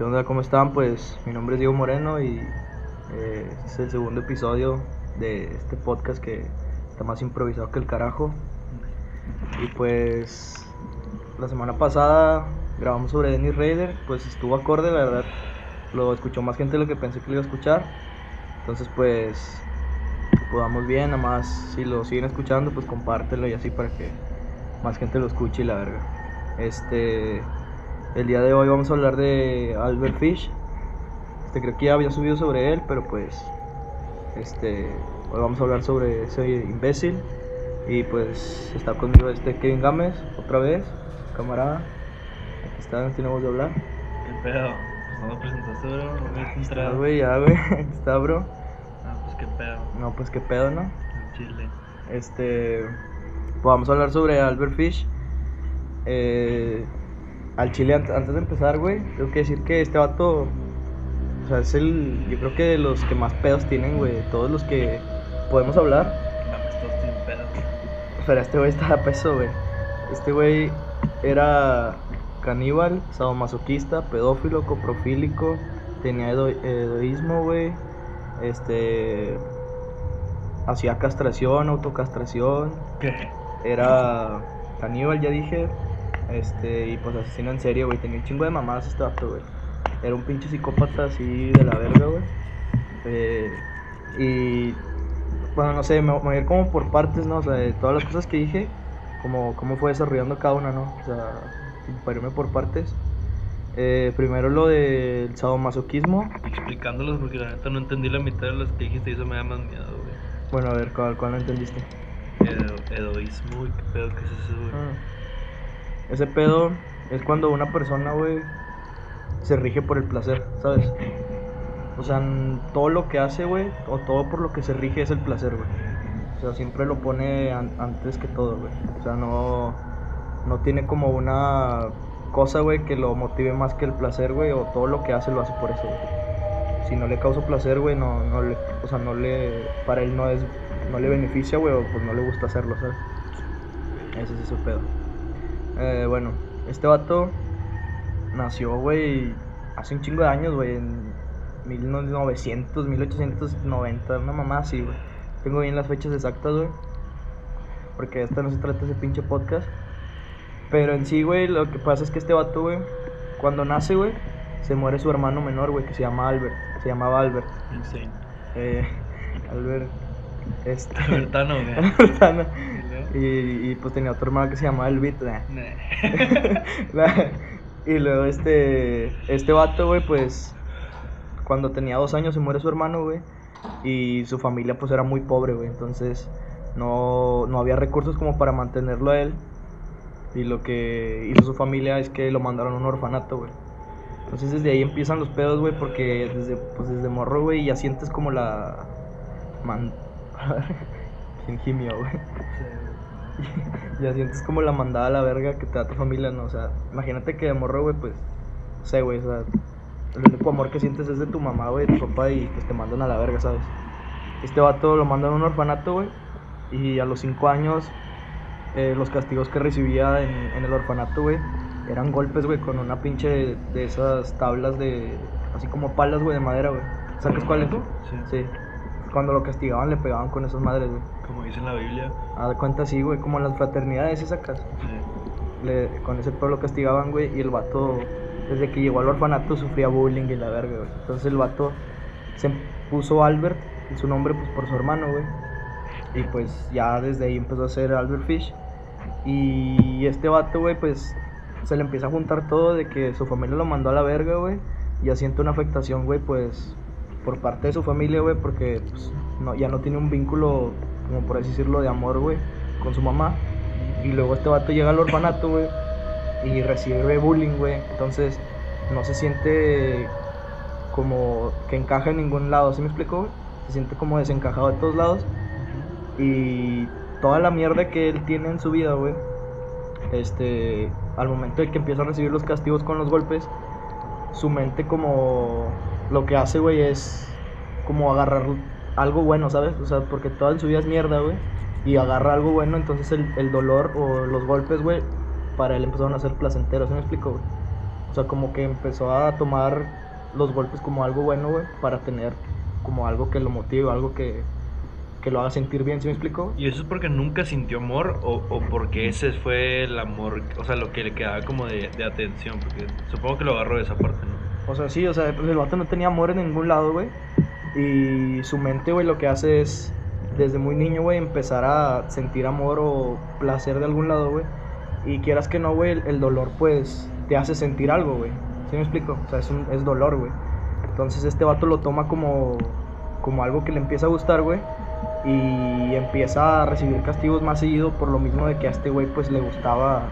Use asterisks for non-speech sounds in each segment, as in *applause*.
¿Qué onda? ¿Cómo están? Pues mi nombre es Diego Moreno y eh, este es el segundo episodio de este podcast que está más improvisado que el carajo. Y pues la semana pasada grabamos sobre Dennis Raider, pues estuvo acorde, la verdad. Lo escuchó más gente de lo que pensé que lo iba a escuchar. Entonces pues podamos bien, nada más si lo siguen escuchando, pues compártelo y así para que más gente lo escuche y la verga. Este el día de hoy vamos a hablar de Albert Fish. Este creo que ya había subido sobre él, pero pues este hoy vamos a hablar sobre ese imbécil y pues está conmigo este Kevin Gámez otra vez, camarada. Aquí está, no tenemos de hablar. ¿Qué pedo? Pues no me presentaste, bro. No Está, güey, ya, güey. *laughs* Está, bro. Ah, pues qué pedo. No, pues qué pedo, ¿no? En Chile. Este, pues vamos a hablar sobre Albert Fish. Eh, al Chile, ant- antes de empezar, güey, tengo que decir que este vato, o sea, es el, yo creo que de los que más pedos tienen, güey, de todos los que podemos hablar. Mames, todos tienen pedo. Pero este güey está a peso, güey. Este güey era caníbal, sadomasoquista, pedófilo, coprofílico, tenía edo- egoísmo, güey. Este. Hacía castración, autocastración. ¿Qué? Era caníbal, ya dije. Este, y pues asesino en serie, güey. Tenía un chingo de mamadas este vato, güey. Era un pinche psicópata así de la verga, güey. Eh, y bueno, no sé, me, me voy a ir como por partes, ¿no? O sea, de todas las cosas que dije, como cómo fue desarrollando cada una, ¿no? O sea, para irme por partes. Eh, primero lo del sadomasoquismo. Explicándolos porque la neta no entendí la mitad de los que dijiste y eso me da más miedo, güey. Bueno, a ver, ¿cuál, cuál no entendiste? Edo, edoísmo, güey. ¿Qué pedo? ¿Qué es eso, güey? Ah. Ese pedo es cuando una persona, güey, se rige por el placer, ¿sabes? O sea, todo lo que hace, güey, o todo por lo que se rige es el placer, güey. O sea, siempre lo pone an- antes que todo, güey. O sea, no, no tiene como una cosa, güey, que lo motive más que el placer, güey, o todo lo que hace lo hace por eso, güey. Si no le causa placer, güey, no, no le, o sea, no le, para él no es, no le beneficia, güey, o pues no le gusta hacerlo, ¿sabes? Ese es ese pedo. Eh, bueno, este vato nació, güey, hace un chingo de años, güey, en 1900, 1890, una mamá así, güey. Tengo bien las fechas exactas, güey. Porque esta no se trata de ese pinche podcast. Pero en sí, güey, lo que pasa es que este vato, güey, cuando nace, güey, se muere su hermano menor, güey, que se llama Albert. Se llamaba Albert. Insane. Eh, *laughs* Albert. Este. *laughs* Albertano, *laughs* güey. Albertano. ¿Y pues tenía otro hermano que se llamaba Elvit. *laughs* y luego este, este vato, güey, pues cuando tenía dos años se muere su hermano, güey. Y su familia pues era muy pobre, güey. Entonces no, no había recursos como para mantenerlo a él. Y lo que hizo su familia es que lo mandaron a un orfanato, güey. Entonces desde ahí empiezan los pedos, güey, porque desde, pues desde morro, güey, ya sientes como la... Man... *laughs* ¿Quién gimió, güey? *laughs* ya sientes como la mandada a la verga que te da tu familia, ¿no? O sea, imagínate que de morro, güey, pues, no sé, güey, o sea, el único amor que sientes es de tu mamá, güey, de tu papá y pues te mandan a la verga, ¿sabes? Este vato lo mandan a un orfanato, güey, y a los cinco años eh, los castigos que recibía en, en el orfanato, güey, eran golpes, güey, con una pinche de, de esas tablas de, así como palas, güey, de madera, güey. ¿Sabes cuál es? Sí. Sí. Cuando lo castigaban le pegaban con esas madres, güey. Como dice en la Biblia. A de cuenta así, güey, como en las fraternidades esas sacas. Sí. Le, con ese pueblo lo castigaban, güey, y el vato, desde que llegó al orfanato, sufría bullying y la verga, güey. Entonces el vato se puso Albert, y su nombre, pues por su hermano, güey. Y pues ya desde ahí empezó a ser Albert Fish. Y este vato, güey, pues se le empieza a juntar todo de que su familia lo mandó a la verga, güey. Y ya siente una afectación, güey, pues por parte de su familia, güey, porque pues, no, ya no tiene un vínculo, como por así decirlo, de amor, güey, con su mamá. Y luego este vato llega al orfanato, güey, y recibe bullying, güey. Entonces no se siente como que encaja en ningún lado, ¿sí me explico, güey? Se siente como desencajado de todos lados. Y toda la mierda que él tiene en su vida, güey, este, al momento de que empieza a recibir los castigos con los golpes, su mente como lo que hace, güey, es como agarrar algo bueno, ¿sabes? O sea, porque toda su vida es mierda, güey. Y agarra algo bueno, entonces el, el dolor o los golpes, güey, para él empezaron a ser placenteros, ¿sí me explico, güey? O sea, como que empezó a tomar los golpes como algo bueno, güey, para tener como algo que lo motive, algo que, que lo haga sentir bien, ¿sí me explico? ¿Y eso es porque nunca sintió amor o, o porque ese fue el amor, o sea, lo que le quedaba como de, de atención? Porque supongo que lo agarró de esa parte, ¿no? O sea, sí, o sea, el vato no tenía amor en ningún lado, güey. Y su mente, güey, lo que hace es, desde muy niño, güey, empezar a sentir amor o placer de algún lado, güey. Y quieras que no, güey, el, dolor, pues, te hace sentir algo, güey. ¿Sí me explico? O sea, es, un, es dolor, güey. Entonces este vato lo toma como, como algo que le empieza a gustar, güey. Y empieza a recibir castigos más seguido por lo mismo de que a este güey, pues, le gustaba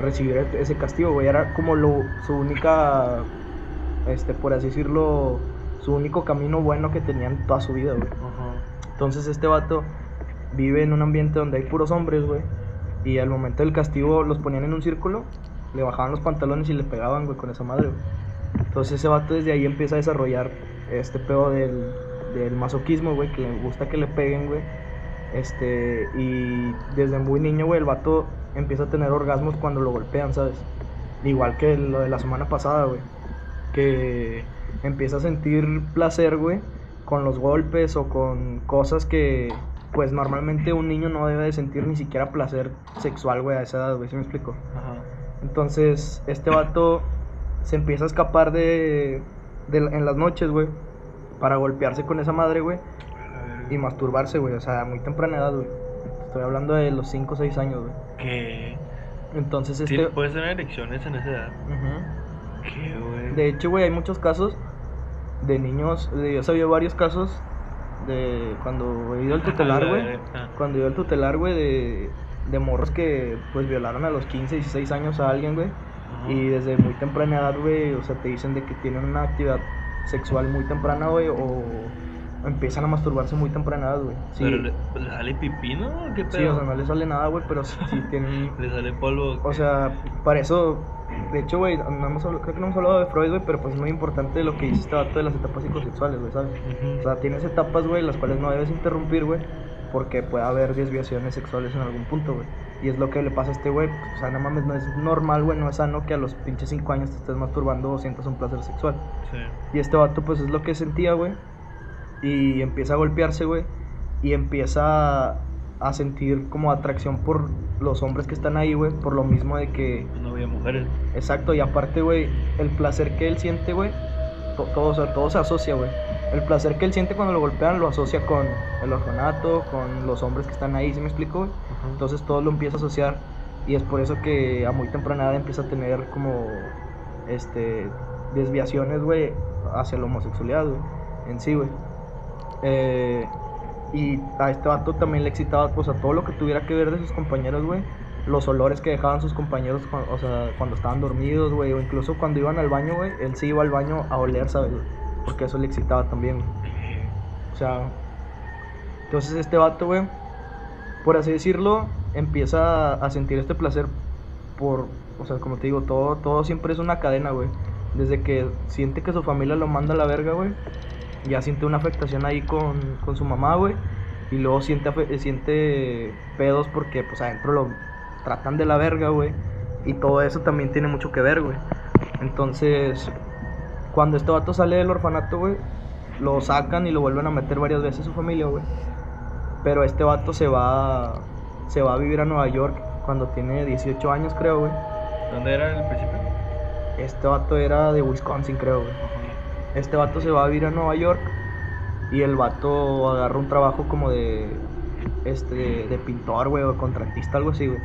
recibir ese castigo, güey. Era como lo, su única, este, por así decirlo, su único camino bueno que tenía en toda su vida, güey. Entonces este vato vive en un ambiente donde hay puros hombres, güey. Y al momento del castigo los ponían en un círculo, le bajaban los pantalones y le pegaban, güey, con esa madre, güey. Entonces ese vato desde ahí empieza a desarrollar este pedo del, del masoquismo, güey, que le gusta que le peguen, güey. Este, y desde muy niño, güey, el vato empieza a tener orgasmos cuando lo golpean, ¿sabes? Igual que lo de la semana pasada, güey. Que empieza a sentir placer, güey, con los golpes o con cosas que, pues normalmente un niño no debe de sentir ni siquiera placer sexual, güey, a esa edad, güey, ¿sí me explico? Ajá. Entonces, este vato se empieza a escapar de, de en las noches, güey, para golpearse con esa madre, güey, y masturbarse, güey, o sea, a muy temprana edad, güey. Estoy hablando de los 5 o 6 años, güey. ¿Qué? Entonces, Sí, este... puedes tener erecciones en esa edad. Ujú. ¿Qué, güey? De hecho, güey, hay muchos casos de niños, de, yo sabía varios casos de cuando he ido al *laughs* tutelar, güey. Ah. Cuando iba al tutelar, güey, de, de morros que pues violaron a los 15, 16 años a alguien, güey. Y desde muy temprana edad, güey, o sea, te dicen de que tienen una actividad sexual muy temprana, güey, o empiezan a masturbarse muy temprana edad, güey. Sí, Pero le, le sale pipí, ¿no? ¿Qué pedo? sí, o sea, no le sale nada, güey, pero sí, sí tienen... *laughs* Le sale polvo. O sea, para eso, de hecho, güey, no creo que no hemos hablado de Freud, güey, pero pues es muy importante lo que dice este vato de las etapas psicosexuales, güey, ¿sabes? Ujú. O sea, tienes etapas, güey, las cuales no debes interrumpir, güey, porque puede haber desviaciones sexuales en algún punto, güey. Y es lo que le pasa a este güey, pues, o sea, no mames, no es normal, güey, no es sano que a los pinches 5 años te estés masturbando o sientas un placer sexual. Sí. Y este vato, pues es lo que sentía, güey. Y empieza a golpearse, güey. Y empieza a sentir como atracción por los hombres que están ahí, güey. Por lo mismo de que No había mujeres. Exacto, y aparte, güey, el placer que él siente, güey, to- todo, todo se asocia, güey. El placer que él siente cuando lo golpean lo asocia con el orfanato, con los hombres que están ahí, ¿sí me explico, güey? Entonces todo lo empieza a asociar y es por eso que a muy temprana edad empieza a tener como, este, desviaciones, güey, hacia la homosexualidad, güey, en sí, güey. Eh, y a este vato también le excitaba, pues, a todo lo que tuviera que ver de sus compañeros, güey. Los olores que dejaban sus compañeros, o sea, cuando estaban dormidos, güey. O incluso cuando iban al baño, güey. Él sí iba al baño a oler, ¿sabes? Porque eso le excitaba también. O sea, entonces este vato, güey, por así decirlo, empieza a sentir este placer por, o sea, como te digo, todo, todo siempre es una cadena, güey. Desde que siente que su familia lo manda a la verga, güey, ya siente una afectación ahí con, con su mamá, güey. Y luego siente, siente pedos porque, pues, adentro lo tratan de la verga, güey. Y todo eso también tiene mucho que ver, güey. Entonces, cuando este vato sale del orfanato, güey, lo sacan y lo vuelven a meter varias veces su familia, güey. Pero este vato se va, se va a vivir a Nueva York cuando tiene 18 años, creo, güey. ¿Dónde era el principio? Este vato era de Wisconsin, creo, güey. Este vato se va a vivir a Nueva York y el vato agarra un trabajo como de este de, de pintor, güey, o contratista, algo así, güey.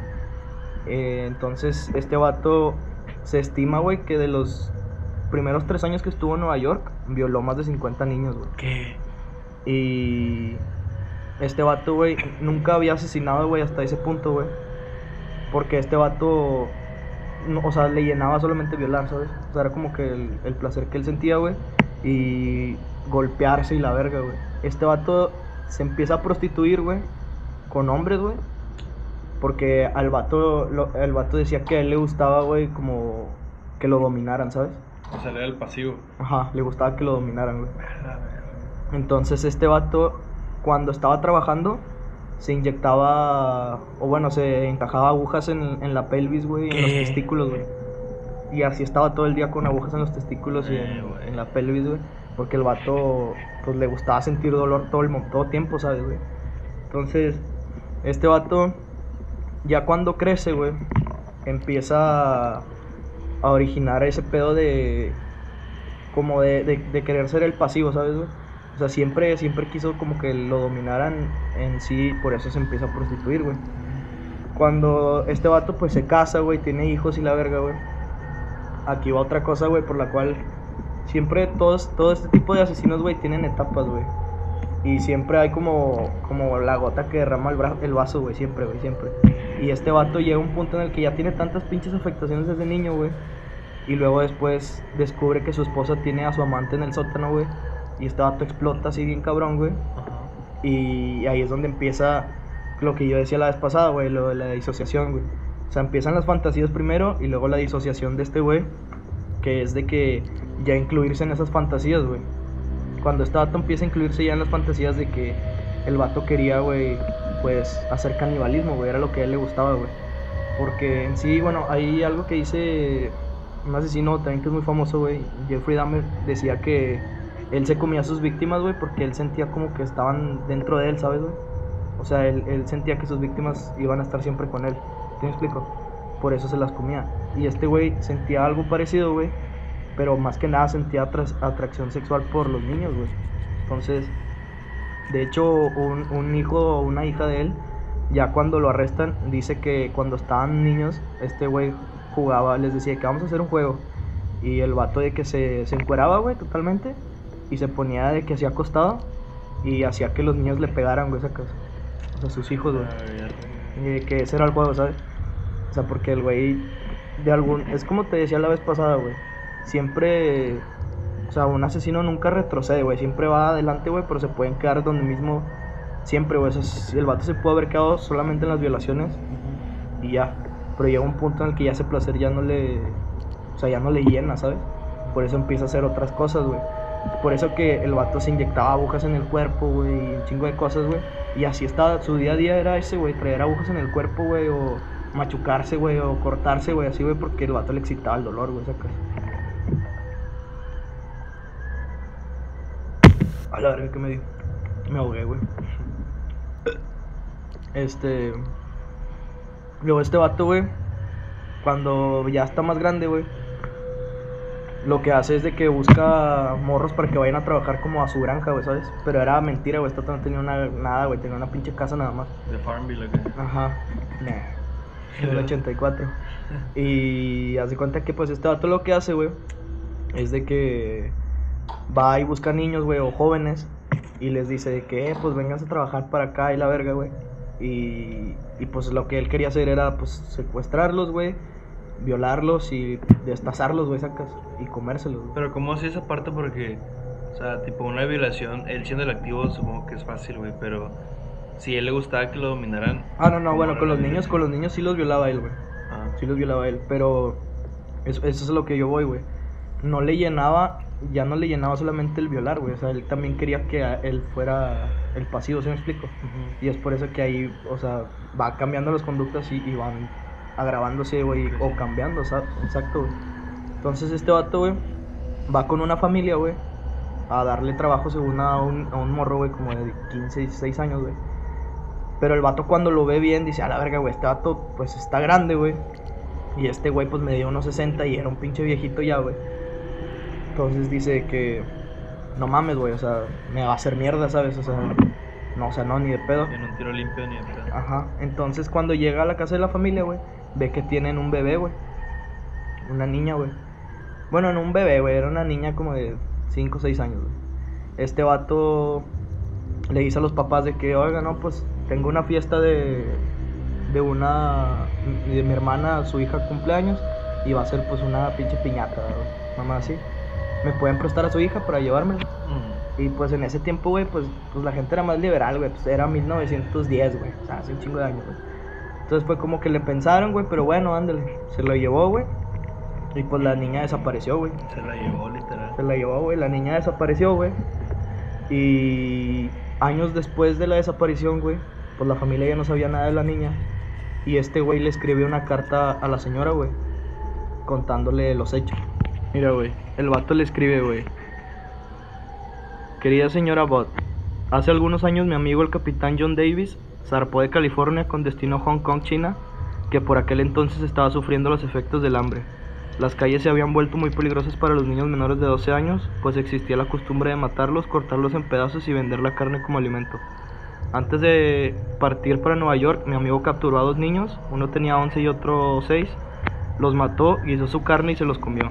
Eh, entonces, este vato se estima, güey, que de los primeros tres años que estuvo en Nueva York, violó más de 50 niños, güey. ¿Qué? Y este vato, güey, nunca había asesinado, güey, hasta ese punto, güey. Porque este vato, no- o sea, le llenaba solamente violar, ¿sabes? O sea, era como que el, el placer que él sentía, güey. Y golpearse y la verga, güey. Este vato se empieza a prostituir, güey, con hombres, güey. Porque al vato, lo- el vato decía que a él le gustaba, güey, como que lo dominaran, ¿sabes? O sea, era el pasivo. Ajá, le gustaba que lo dominaran, güey. Entonces este vato, cuando estaba trabajando, se inyectaba, o bueno, se encajaba agujas en, en la pelvis, güey, en los testículos, güey. Y así estaba todo el día con agujas en los testículos y Eh, en, la pelvis, güey. Porque el vato, pues le gustaba sentir dolor todo el todo tiempo, ¿sabes, güey? Entonces, este vato, ya cuando crece, güey, empieza a originar ese pedo de. como de, de, de querer ser el pasivo, ¿sabes, güey? O sea, siempre, siempre quiso como que lo dominaran en sí, por eso se empieza a prostituir, güey. Cuando este vato pues se casa, güey, tiene hijos y la verga, güey. Aquí va otra cosa, güey, por la cual siempre todos, todo este tipo de asesinos, güey, tienen etapas, güey. Y siempre hay como, como la gota que derrama el, bra- el vaso, güey, siempre, güey, siempre. Y este vato llega a un punto en el que ya tiene tantas pinches afectaciones desde niño, güey. Y luego después descubre que su esposa tiene a su amante en el sótano, güey. Y este vato explota así bien cabrón, güey. Y ahí es donde empieza lo que yo decía la vez pasada, güey, lo de la disociación, güey. Sea, empiezan las fantasías primero y luego la disociación de este güey, que es de que ya incluirse en esas fantasías, güey. Cuando este vato empieza a incluirse ya en las fantasías de que el vato quería, güey, pues hacer canibalismo, güey, era lo que a él le gustaba, güey. Porque en sí, bueno, hay algo que dice un asesino también que es muy famoso, güey, Jeffrey Dahmer, decía que él se comía a sus víctimas, güey, porque él sentía como que estaban dentro de él, ¿sabes, güey? O sea, él, él sentía que sus víctimas iban a estar siempre con él. ¿Sí me explico? Por eso se las comía. Y este güey sentía algo parecido, güey. Pero más que nada sentía atracción sexual por los niños, güey. Entonces, de hecho, un, un hijo o una hija de él, ya cuando lo arrestan, dice que cuando estaban niños, este güey jugaba, les decía que vamos a hacer un juego. Y el vato de que se, se encueraba, güey, totalmente. Y se ponía de que hacía acostado. Y hacía que los niños le pegaran, güey, sacas. O sea, sus hijos, güey. A ver. Eh, que ese era el juego, ¿sabes? Sea, porque el güey de algún... Es como te decía la vez pasada, güey. Siempre... O sea, un asesino nunca retrocede, güey. Siempre va adelante, güey, pero se pueden quedar donde mismo... Siempre, güey. O el vato se puede haber quedado solamente en las violaciones y ya. Pero llega un punto en el que ya ese placer ya no le... O sea, ya no le llena, ¿sabes? Por eso empieza a hacer otras cosas, güey. Por eso que el vato se inyectaba agujas en el cuerpo, güey, y un chingo de cosas, güey. Y así estaba, su día a día era ese, güey, traer agujas en el cuerpo, güey, o machucarse, güey, o cortarse, güey, así, güey, porque el vato le excitaba el dolor, güey, sacas. A la verga que me dio. Me ahogué, güey. Este. Luego este vato, güey, cuando ya está más grande, güey, lo que hace es de que busca morros para que vayan a trabajar como a su granja, güey, ¿sabes? Pero era mentira, güey, este vato no tenía una, nada, güey, tenía una pinche casa nada más. De Farmville, acá. Ajá. Nah. Del 84. *laughs* Y haz de cuenta que pues este vato lo que hace, güey, es de que va y busca niños, güey, o jóvenes, y les dice que, eh, pues vengan a trabajar para acá y la verga, güey. Y, y pues lo que él quería hacer era pues secuestrarlos, güey, violarlos y destazarlos, güey, sacas, y comérselos, güey. Pero ¿cómo hacía esa parte? Porque, o sea, tipo una violación, él siendo el activo supongo que es fácil, güey, pero si él le gustaba que lo dominaran... Ah, no, no, ¿cómo bueno, con los niños, con los niños sí los violaba él, güey. Ah, Sí los violaba él, pero eso, eso es lo que yo voy, güey. No le llenaba, ya no le llenaba solamente el violar, güey. O sea, él también quería que él fuera el pasivo, ¿sí me explico? ujú. Y es por eso que ahí, o sea, va cambiando las conductas y, y van agravándose, güey, o cambiando, o sea, exacto, güey. Entonces este vato, güey, va con una familia, güey, a darle trabajo según a un, a un morro, güey, como de 15, 16 años, güey. Pero el vato cuando lo ve bien dice, a la verga, güey, este vato pues está grande, güey. Y este güey pues me dio unos 60 y era un pinche viejito ya, güey. Entonces dice que, no mames, güey, o sea, me va a hacer mierda, ¿sabes? O sea, no, o sea, no, ni de pedo. En un tiro limpio ni en pedo. Ajá, entonces cuando llega a la casa de la familia, güey, ve que tienen un bebé, güey. Una niña, güey. Bueno, no un bebé, güey, era una niña como de 5 o 6 años, güey. Este vato le dice a los papás de que, oiga, no, pues tengo una fiesta de, de una, de mi hermana, su hija cumpleaños, y va a ser pues una pinche piñata, mamá así. ¿Me pueden prestar a su hija para llevármela? Mm. Y pues en ese tiempo, güey, pues, pues la gente era más liberal, güey. Pues era 1910, güey. O sea, hace un chingo de años, güey. Entonces fue como que le pensaron, güey, pero bueno, ándale. Se lo llevó, güey. Y pues la niña desapareció, güey. Se la llevó literal. Se la llevó, güey. La niña desapareció, güey. Y años después de la desaparición, güey, pues la familia ya no sabía nada de la niña. Y este güey le escribió una carta a la señora, güey. contándole los hechos. Mira, güey, el vato le escribe, güey. Querida señora Bott, hace algunos años mi amigo el capitán John Davis zarpó de California con destino a Hong Kong, China, que por aquel entonces estaba sufriendo los efectos del hambre. Las calles se habían vuelto muy peligrosas para los niños menores de 12 años, pues existía la costumbre de matarlos, cortarlos en pedazos y vender la carne como alimento. Antes de partir para Nueva York, mi amigo capturó a dos niños, uno tenía 11 y otro 6, los mató, hizo su carne y se los comió.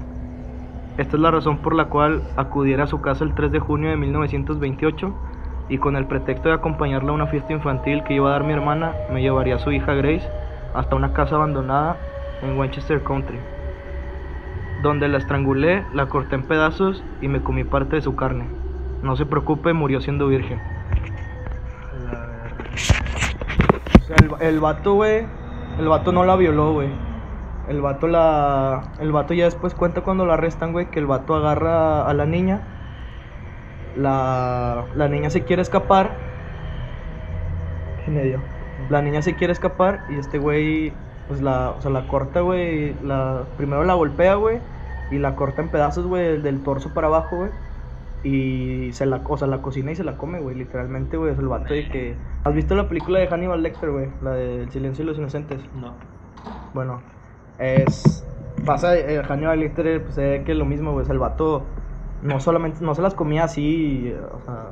Esta es la razón por la cual acudiera a su casa el 3 de junio de 1928 y con el pretexto de acompañarla a una fiesta infantil que iba a dar mi hermana, me llevaría a su hija Grace hasta una casa abandonada en Winchester Country, donde la estrangulé, la corté en pedazos y me comí parte de su carne. No se preocupe, murió siendo virgen. El, el vato, güey, el vato no la violó, güey. El vato la... El vato ya después cuenta cuando la arrestan, güey, que el vato agarra a la niña. La, la niña se quiere escapar. ¿Qué me dio? La niña se quiere escapar y este güey, pues la, o sea, la corta, güey. La, primero la golpea, güey. Y la corta en pedazos, güey, del torso para abajo, güey. Y se la, o sea, la cocina y se la come, güey, literalmente, güey. Es el vato de que... ¿Has visto la película de Hannibal Lecter, güey? La de El silencio de los inocentes. No. Bueno, es. Pasa, eh, Hannibal Lecter, pues ve que es lo mismo, güey. Sea, el vato no solamente, no se las comía así, o sea,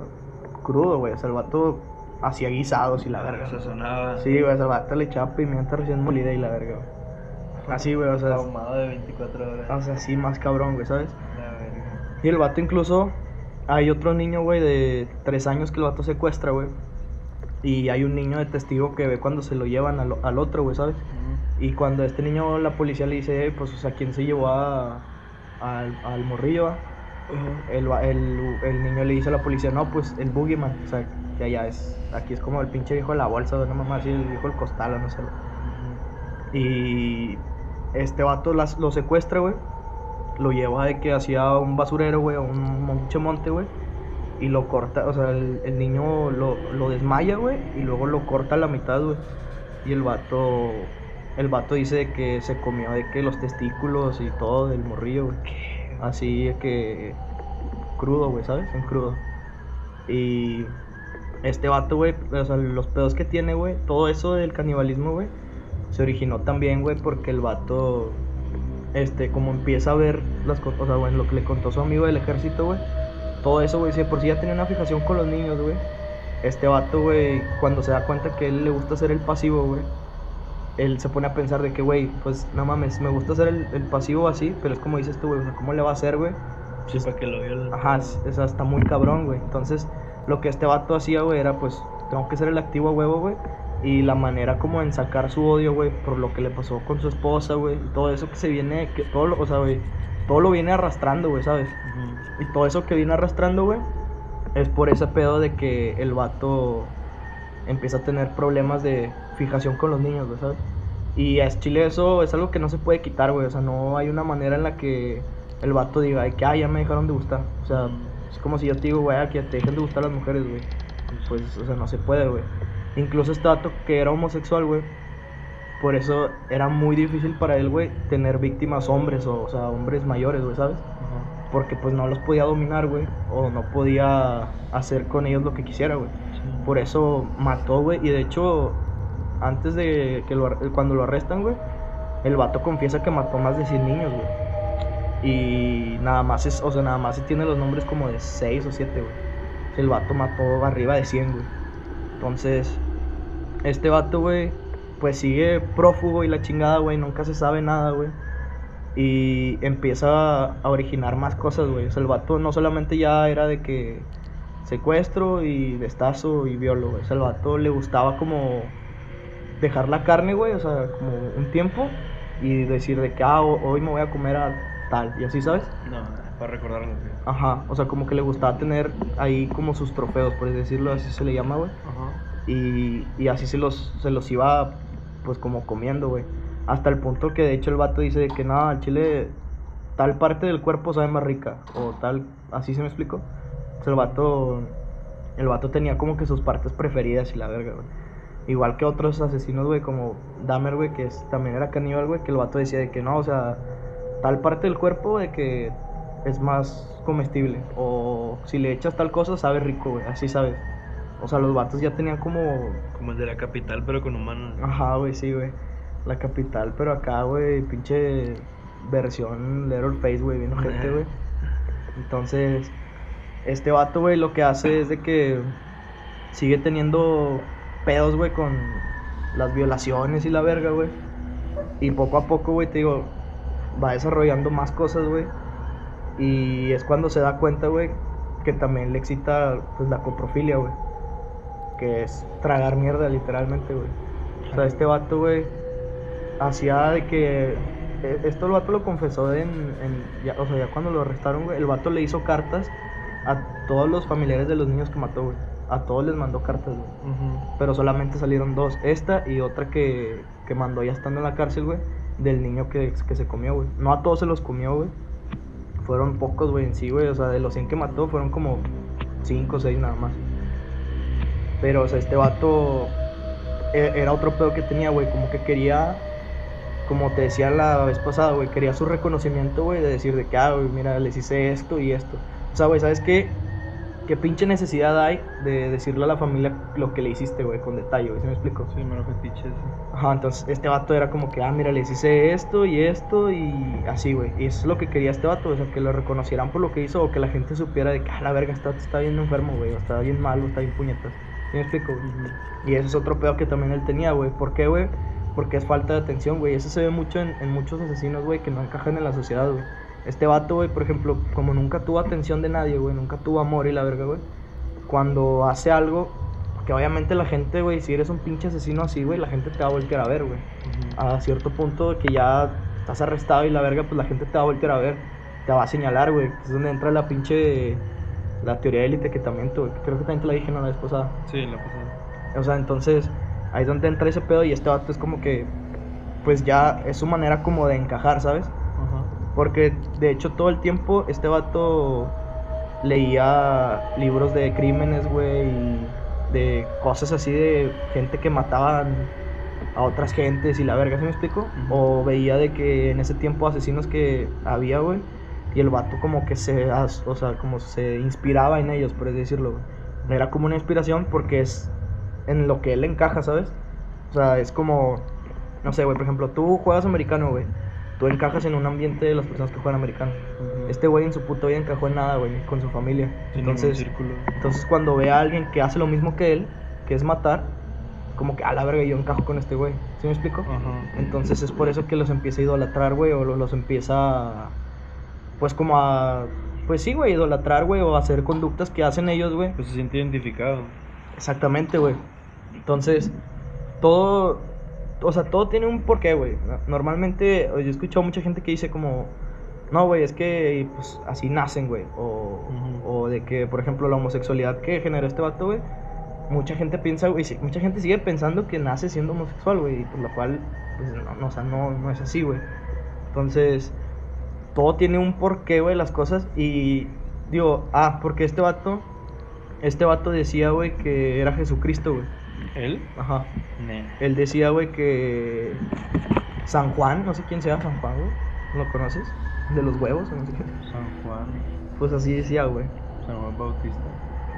crudo, güey. O sea, el vato hacía guisados y la verga. Se sonaba. Sí, güey, o sea, el vato le echaba pimienta recién molida y la verga, güey. Así, güey, o sea, Ahumado de 24 horas. o sea, así más cabrón, güey, ¿sabes? La verga. Y el vato incluso, hay otro niño, güey, de tres años que el vato secuestra, güey. Y hay un niño de testigo que ve cuando se lo llevan al, al otro, güey, ¿sabes? Y cuando este niño, la policía le dice, "Eh, pues, o sea, ¿quién se llevó a, al, al morrillo? va?" El, va- el, el niño le dice a la policía, no, pues el boogeyman, o sea, que allá es, aquí es como el pinche viejo de la bolsa, no mamá, así, el viejo del costal, no sé. Y este vato las, lo secuestra, güey, lo lleva de que hacía un basurero, güey, un monche monte, güey, y lo corta, o sea, el, el niño lo, lo desmaya, güey, y luego lo corta a la mitad, güey. Y el vato, el vato dice que se comió de que los testículos y todo del morrillo, güey. Así de que crudo, güey, ¿sabes? En crudo. Y este vato, güey, o sea, los pedos que tiene, güey, todo eso del canibalismo, güey, se originó también, güey, porque el vato, este, como empieza a ver las cosas, o sea, güey, lo que le contó su amigo del ejército, güey, todo eso, güey, si por sí ya tenía una fijación con los niños, güey. Este vato, güey, cuando se da cuenta que a él le gusta ser el pasivo, güey, él se pone a pensar de que, güey, pues no mames, me gusta ser el, el pasivo así, pero es como dices tú, güey, o sea, ¿cómo le va a hacer, güey? Sí, para que lo vio el. Ajá, es, es hasta muy cabrón, güey. Entonces, lo que este vato hacía, güey, era pues, tengo que ser el activo a huevo, güey. Y la manera como en sacar su odio, güey, por lo que le pasó con su esposa, güey. y Todo eso que se viene, que todo lo, o sea, güey, todo lo viene arrastrando, güey, ¿sabes? Ujú. Y todo eso que viene arrastrando, güey, es por ese pedo de que el vato empieza a tener problemas de fijación con los niños, güey, ¿sabes? Y a Chile eso es algo que no se puede quitar, güey. O sea, no hay una manera en la que el vato diga, ay, que ah, ya me dejaron de gustar. O sea, es como si yo te digo, güey, que te dejen de gustar las mujeres, güey. Pues, o sea, no se puede, güey. Incluso este vato que era homosexual, güey. Por eso era muy difícil para él, güey, tener víctimas hombres, o, o sea, hombres mayores, güey, ¿sabes? Ajá. Porque pues no los podía dominar, güey. O no podía hacer con ellos lo que quisiera, güey. Sí. Por eso mató, güey. Y de hecho, antes de que lo, cuando lo arrestan, güey, el vato confiesa que mató más de 100 niños, güey. Y nada más es, o sea, nada más se tiene los nombres como de 6 o 7, güey. El vato mató arriba de 100, güey. Entonces, este vato, güey, pues sigue prófugo y la chingada, güey. Nunca se sabe nada, güey. Y empieza a originar más cosas, güey. O sea, el vato no solamente ya era de que secuestro y destazo y violo, güey. O sea, el vato le gustaba como dejar la carne, güey, o sea, como un tiempo y decir de que, ah, ho- hoy me voy a comer a tal, y así, ¿sabes? No, para recordarlo. güey. Ajá, o sea, como que le gustaba tener ahí como sus trofeos, por decirlo, así se le llama, güey. Ajá. Y, y así se los, se los iba, pues, como comiendo, güey. Hasta el punto que, de hecho, el vato dice que, nada, al chile, tal parte del cuerpo sabe más rica, o tal, así se me explicó. Sea, el vato, el vato tenía como que sus partes preferidas y la verga, güey. Igual que otros asesinos, güey, como Dahmer, güey, que es- también era caníbal, güey, que el vato decía de que no, o sea, tal parte del cuerpo de que es más comestible. O si le echas tal cosa, sabe rico, güey. Así sabes. O sea, los vatos ya tenían como. Como el de la capital, pero con humanos. Ajá, güey, sí, güey. La capital, pero acá, güey, pinche versión Little Face, güey, bien gente, güey. Entonces, este vato, güey, lo que hace es de que sigue teniendo pedos, güey, con las violaciones y la verga, güey. Y poco a poco, güey, te digo, va desarrollando más cosas, güey. Y es cuando se da cuenta, güey, que también le excita pues la coprofilia, güey. Que es tragar mierda, literalmente, güey. O sea, este vato, güey, hacía de que. e- Esto el vato lo confesó en. en- ya, o sea, ya cuando lo arrestaron, güey, el vato le hizo cartas a todos los familiares de los niños que mató, güey. A todos les mandó cartas, güey. Pero solamente salieron dos. Esta y otra que, que mandó ya estando en la cárcel, güey. Del niño que, que se comió, güey. No a todos se los comió, güey. Fueron pocos, güey, en sí, güey. O sea, de los 100 que mató, fueron como 5 o 6 nada más. Pero, o sea, este vato e- era otro pedo que tenía, güey. Como que quería, como te decía la vez pasada, güey, quería su reconocimiento, güey, de decir de que, ah, güey, mira, les hice esto y esto. O sea, güey, ¿sabes qué? ¿Qué pinche necesidad hay de decirle a la familia lo que le hiciste, güey, con detalle, güey? ¿Sí me explico? Sí, mero fetiche, sí. Ajá, entonces este vato era como que, ah, mira, les hice esto y esto y así, güey. Y eso es lo que quería este vato, o sea, que lo reconocieran por lo que hizo o que la gente supiera de que, ah, la verga, está, está bien enfermo, güey, o está bien malo, está bien puñetas. ¿Sí me explico? Y eso es otro pedo que también él tenía, güey. ¿Por qué, güey? Porque es falta de atención, güey. Eso se ve mucho en, en muchos asesinos, güey, que no encajan en la sociedad, güey. Este vato, güey, por ejemplo, como nunca tuvo atención de nadie, güey, nunca tuvo amor y la verga, güey. Cuando hace algo, que obviamente la gente, güey, si eres un pinche asesino así, güey, la gente te va a voltear a ver, güey. A cierto punto que ya estás arrestado y la verga, pues la gente te va a voltear a ver. Te va a señalar, güey. Es donde entra la pinche. La teoría de élite que también tuve. Creo que también te la dije ¿no? la vez pasada. Sí, la pasada. O sea, entonces ahí es donde entra ese pedo y este vato es como que, pues ya es su manera como de encajar, ¿sabes? Ajá. Porque de hecho todo el tiempo este vato leía libros de crímenes, güey, y de cosas así de gente que mataban a otras gentes y la verga, ¿sí me explico? Ujú. O veía de que en ese tiempo asesinos que había, güey, y el vato como que se, as- o sea, como se inspiraba en ellos, por así decirlo. Era como una inspiración porque es en lo que él encaja, ¿sabes? O sea, es como, no sé, güey, por ejemplo, tú juegas americano, güey. Tú encajas en un ambiente de las personas que juegan americano. Este güey en su puta vida encajó en nada, güey, con su familia. Sin Entonces, círculo. entonces cuando ve a alguien que hace lo mismo que él, que es matar, como que a la verga yo encajo con este güey. ¿Sí me explico? Ajá. Entonces es por eso que los empieza a idolatrar, güey, o lo- los empieza a, pues como a, pues sí, güey, idolatrar, güey, o hacer conductas que hacen ellos, güey. Pues se siente identificado. Exactamente, güey. Entonces, todo, o sea, todo tiene un porqué, güey. No- Normalmente, yo he escuchado mucha gente que dice como, no, güey, es que pues así nacen, güey. O, Ujú. o de que, por ejemplo, la homosexualidad que generó este vato, güey. Mucha gente piensa, güey, mucha gente sigue pensando que nace siendo homosexual, güey. Y por lo cual, pues no, no, o sea, no, no es así, güey. Entonces, todo tiene un porqué, güey, las cosas. Y digo, ah, porque este vato, este vato decía, güey, que era Jesucristo, güey. ¿Él? Ajá. Ne. Él decía, güey, que San Juan, no sé quién sea San Juan, güey. ¿Lo conoces? De los huevos, o no sé qué. San Juan. Pues así decía, güey. San Juan Bautista.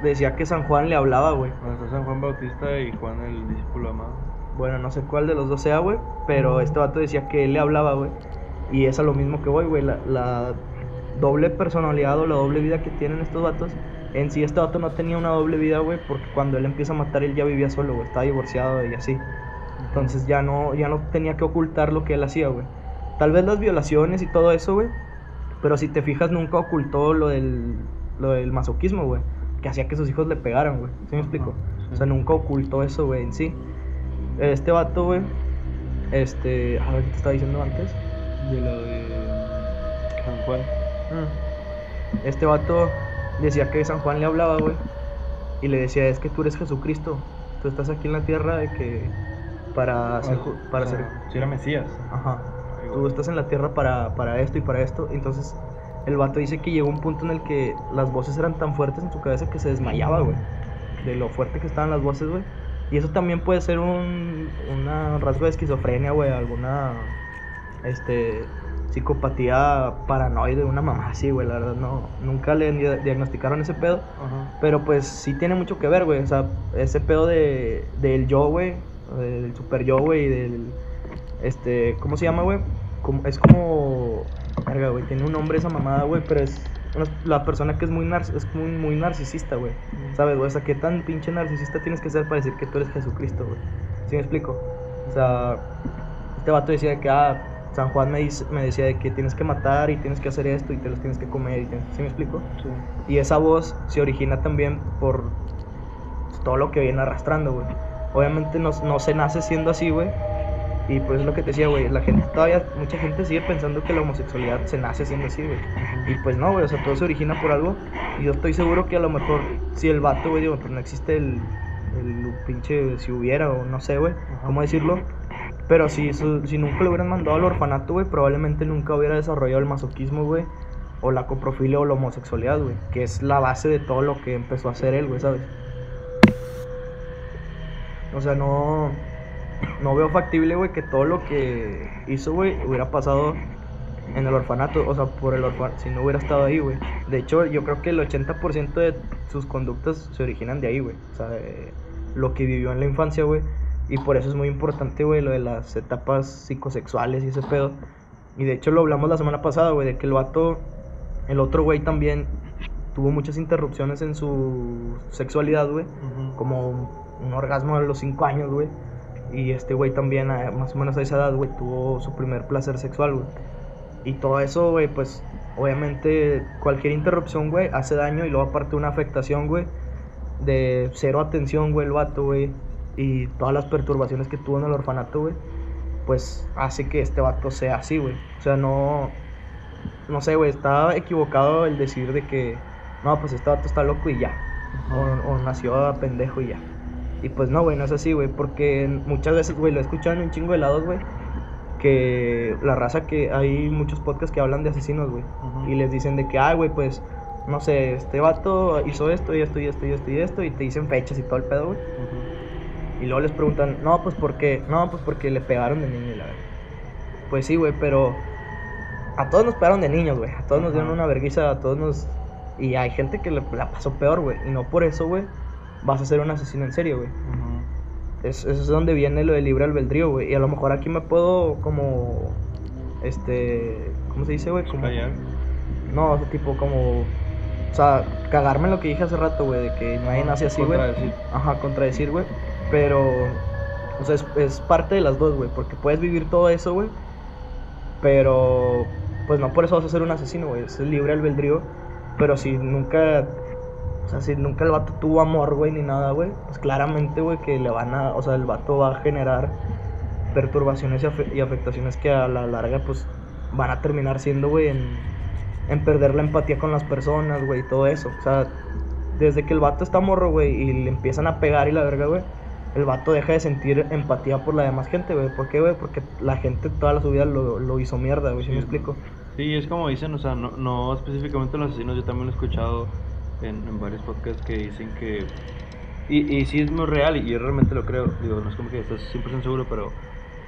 Decía que San Juan le hablaba, güey. Bueno, está San Juan Bautista y Juan el discípulo amado. Bueno, no sé cuál de los dos sea, güey. Pero este vato decía que él le hablaba, güey. Y es a lo mismo que voy, güey. La, la doble personalidad o la doble vida que tienen estos vatos. En sí, este vato no tenía una doble vida, güey. Porque cuando él empieza a matar, él ya vivía solo, güey. Estaba divorciado y así. Entonces ya no, ya no tenía que ocultar lo que él hacía, güey. Tal vez las violaciones y todo eso, güey. Pero si te fijas, nunca ocultó lo del, lo del masoquismo, güey. Que hacía que sus hijos le pegaran, güey. ¿Sí me explico? Sí. O sea, nunca ocultó eso, güey, en sí. Este vato, güey. Este. A ver, ¿qué te estaba diciendo antes? De lo de San Juan. Este vato decía que San Juan le hablaba, güey. Y le decía, es que tú eres Jesucristo. Tú estás aquí en la tierra de que. Para hacer. ju- Para hacer. Si era Mesías. Ajá. Ay, Tú estás en la tierra para, para esto y para esto. Entonces, el vato dice que llegó un punto en el que las voces eran tan fuertes en su cabeza que se desmayaba, güey. De lo fuerte que estaban las voces, güey. Y eso también puede ser un una rasgo de esquizofrenia, güey. Alguna. Este. psicopatía paranoide, una mamá así, güey, la verdad, no, nunca le dia- diagnosticaron ese pedo, Ajá. pero pues sí tiene mucho que ver, güey, o sea, ese pedo de, del yo, güey, del super yo, güey, del, este, ¿cómo se llama, güey? Como- es como, verga, güey, tiene un nombre esa mamada, güey, pero es una- la persona que es muy, nar- es muy, muy narcisista, güey, ¿sabes, güey? O sea, ¿qué tan pinche narcisista tienes que ser para decir que tú eres Jesucristo, güey? ¿Sí me explico? O sea, este vato decía que, ah, San Juan me, dice- me decía de que tienes que matar y tienes que hacer esto y te los tienes que comer, y tienes- ¿sí me explico? Sí. Y esa voz se origina también por todo lo que viene arrastrando, güey. Obviamente no, no se nace siendo así, güey. Y pues es lo que te decía, güey. La gente todavía, mucha gente sigue pensando que la homosexualidad se nace siendo así, güey. Y pues no, güey. O sea, todo se origina por algo. Y yo estoy seguro que a lo mejor, si el vato, güey, digo, pues no existe el, el pinche, si hubiera o no sé, güey, cómo decirlo. Pero si, si nunca lo hubieran mandado al orfanato, güey, probablemente nunca hubiera desarrollado el masoquismo, güey. O la coprofilia o la homosexualidad, güey. Que es la base de todo lo que empezó a hacer él, güey, ¿sabes? O sea, no. No veo factible, güey, que todo lo que hizo, güey, hubiera pasado en el orfanato. O sea, por el orfanato. Si no hubiera estado ahí, güey. De hecho, yo creo que el 80% de sus conductas se originan de ahí, güey. O sea, de lo que vivió en la infancia, güey. Y por eso es muy importante, güey, lo de las etapas psicosexuales y ese pedo. Y de hecho lo hablamos la semana pasada, güey, de que el vato, el otro güey también tuvo muchas interrupciones en su sexualidad, güey. Ujú. Como un orgasmo a los 5 años, güey. Y este güey también, a- más o menos a esa edad, güey, tuvo su primer placer sexual, güey. Y todo eso, güey, pues obviamente cualquier interrupción, güey, hace daño y luego aparte una afectación, güey, de cero atención, güey, el vato, güey. Y todas las perturbaciones que tuvo en el orfanato, güey, pues hace que este vato sea así, güey. O sea, no, no sé, güey, está equivocado el decir de que, no, pues este vato está loco y ya. O, o nació a pendejo y ya. Y pues no, güey, no es así, güey, porque muchas veces, güey, lo he escuchado en un chingo de lados, güey, que la raza que hay muchos podcasts que hablan de asesinos, güey, y les dicen de que, ay, güey, pues, no sé, este vato hizo esto y esto y esto y esto y esto, y te dicen fechas y todo el pedo, güey. Ujú. Y luego les preguntan, no, pues porque, no, pues porque le pegaron de niño y la verdad. Pues sí, güey, pero a todos nos pegaron de niños, güey. A todos nos dieron una vergüenza, a todos nos... Y hay gente que le, la pasó peor, güey. Y no por eso, güey, vas a ser un asesino en serio, güey. Ujú. Es, eso es donde viene lo del libre albedrío, güey. Y a lo mejor aquí me puedo como... Este... ¿Cómo se dice, güey? Como... No, tipo como... O sea, cagarme en lo que dije hace rato, güey, de que nadie nace así, güey. Contradecir. Ajá, contradecir, güey. Pero, o sea, es, es parte de las dos, güey. Porque puedes vivir todo eso, güey. Pero, pues no por eso vas a ser un asesino, güey. Es libre albedrío. Pero si nunca, o sea, si nunca el vato tuvo amor, güey, ni nada, güey. Pues claramente, güey, que le van a, o sea, el vato va a generar perturbaciones y, afe- y afectaciones que a la larga, pues, van a terminar siendo, güey, en, en perder la empatía con las personas, güey, y todo eso. O sea, desde que el vato está morro, güey, y le empiezan a pegar y la verga, güey, el vato deja de sentir empatía por la demás gente, güey. ¿Por qué, güey? Porque la gente toda su vida lo, lo hizo mierda, güey, ¿sí me explico? Sí, es como dicen, o sea, no, no específicamente los asesinos, yo también lo he escuchado en, en varios podcasts que dicen que... Y, y sí es muy real y yo realmente lo creo, digo, no es como que estás 100% seguro, pero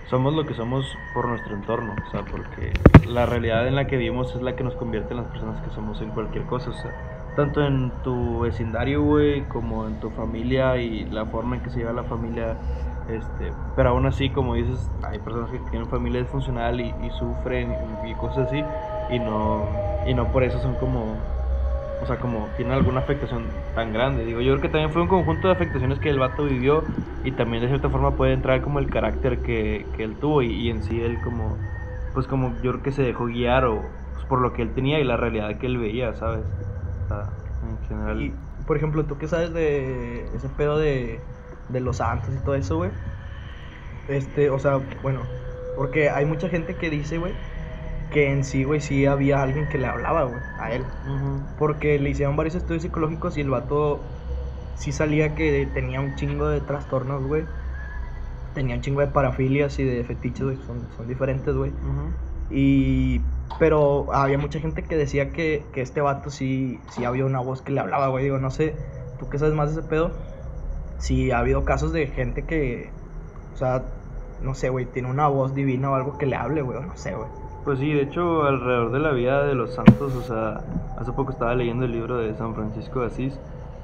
somos lo que somos por nuestro entorno, o sea, porque la realidad en la que vivimos es la que nos convierte en las personas que somos en cualquier cosa, o sea, tanto en tu vecindario, güey, como en tu familia y la forma en que se lleva la familia, este, pero aún así, como dices, hay personas que tienen familia disfuncional y, y sufren y, y cosas así, y no, y no por eso son como, o sea, como tienen alguna afectación tan grande. Digo, yo creo que también fue un conjunto de afectaciones que el vato vivió y también de cierta forma puede entrar como el carácter que, que él tuvo y, y en sí él como, pues como yo creo que se dejó guiar o pues, por lo que él tenía y la realidad que él veía, ¿sabes? Sea, en general. Y, por ejemplo, ¿tú qué sabes de ese pedo de, de los santos y todo eso, güey? Este, o sea, bueno, porque hay mucha gente que dice, güey, que en sí, güey, sí había alguien que le hablaba, güey, a él. Ujú. Porque le hicieron varios estudios psicológicos y el vato sí salía que tenía un chingo de trastornos, güey. Tenía un chingo de parafilias y de fetiches, güey, son, son diferentes, güey. Ujú. Y. Pero había mucha gente que decía que, que este vato sí, sí había una voz que le hablaba, güey. Digo, no sé, tú que sabes más de ese pedo. Si ha habido casos de gente que. O sea, no sé, güey, tiene una voz divina o algo que le hable, güey. o No sé, güey. Pues sí, de hecho, alrededor de la vida de los santos, o sea, hace poco estaba leyendo el libro de San Francisco de Asís.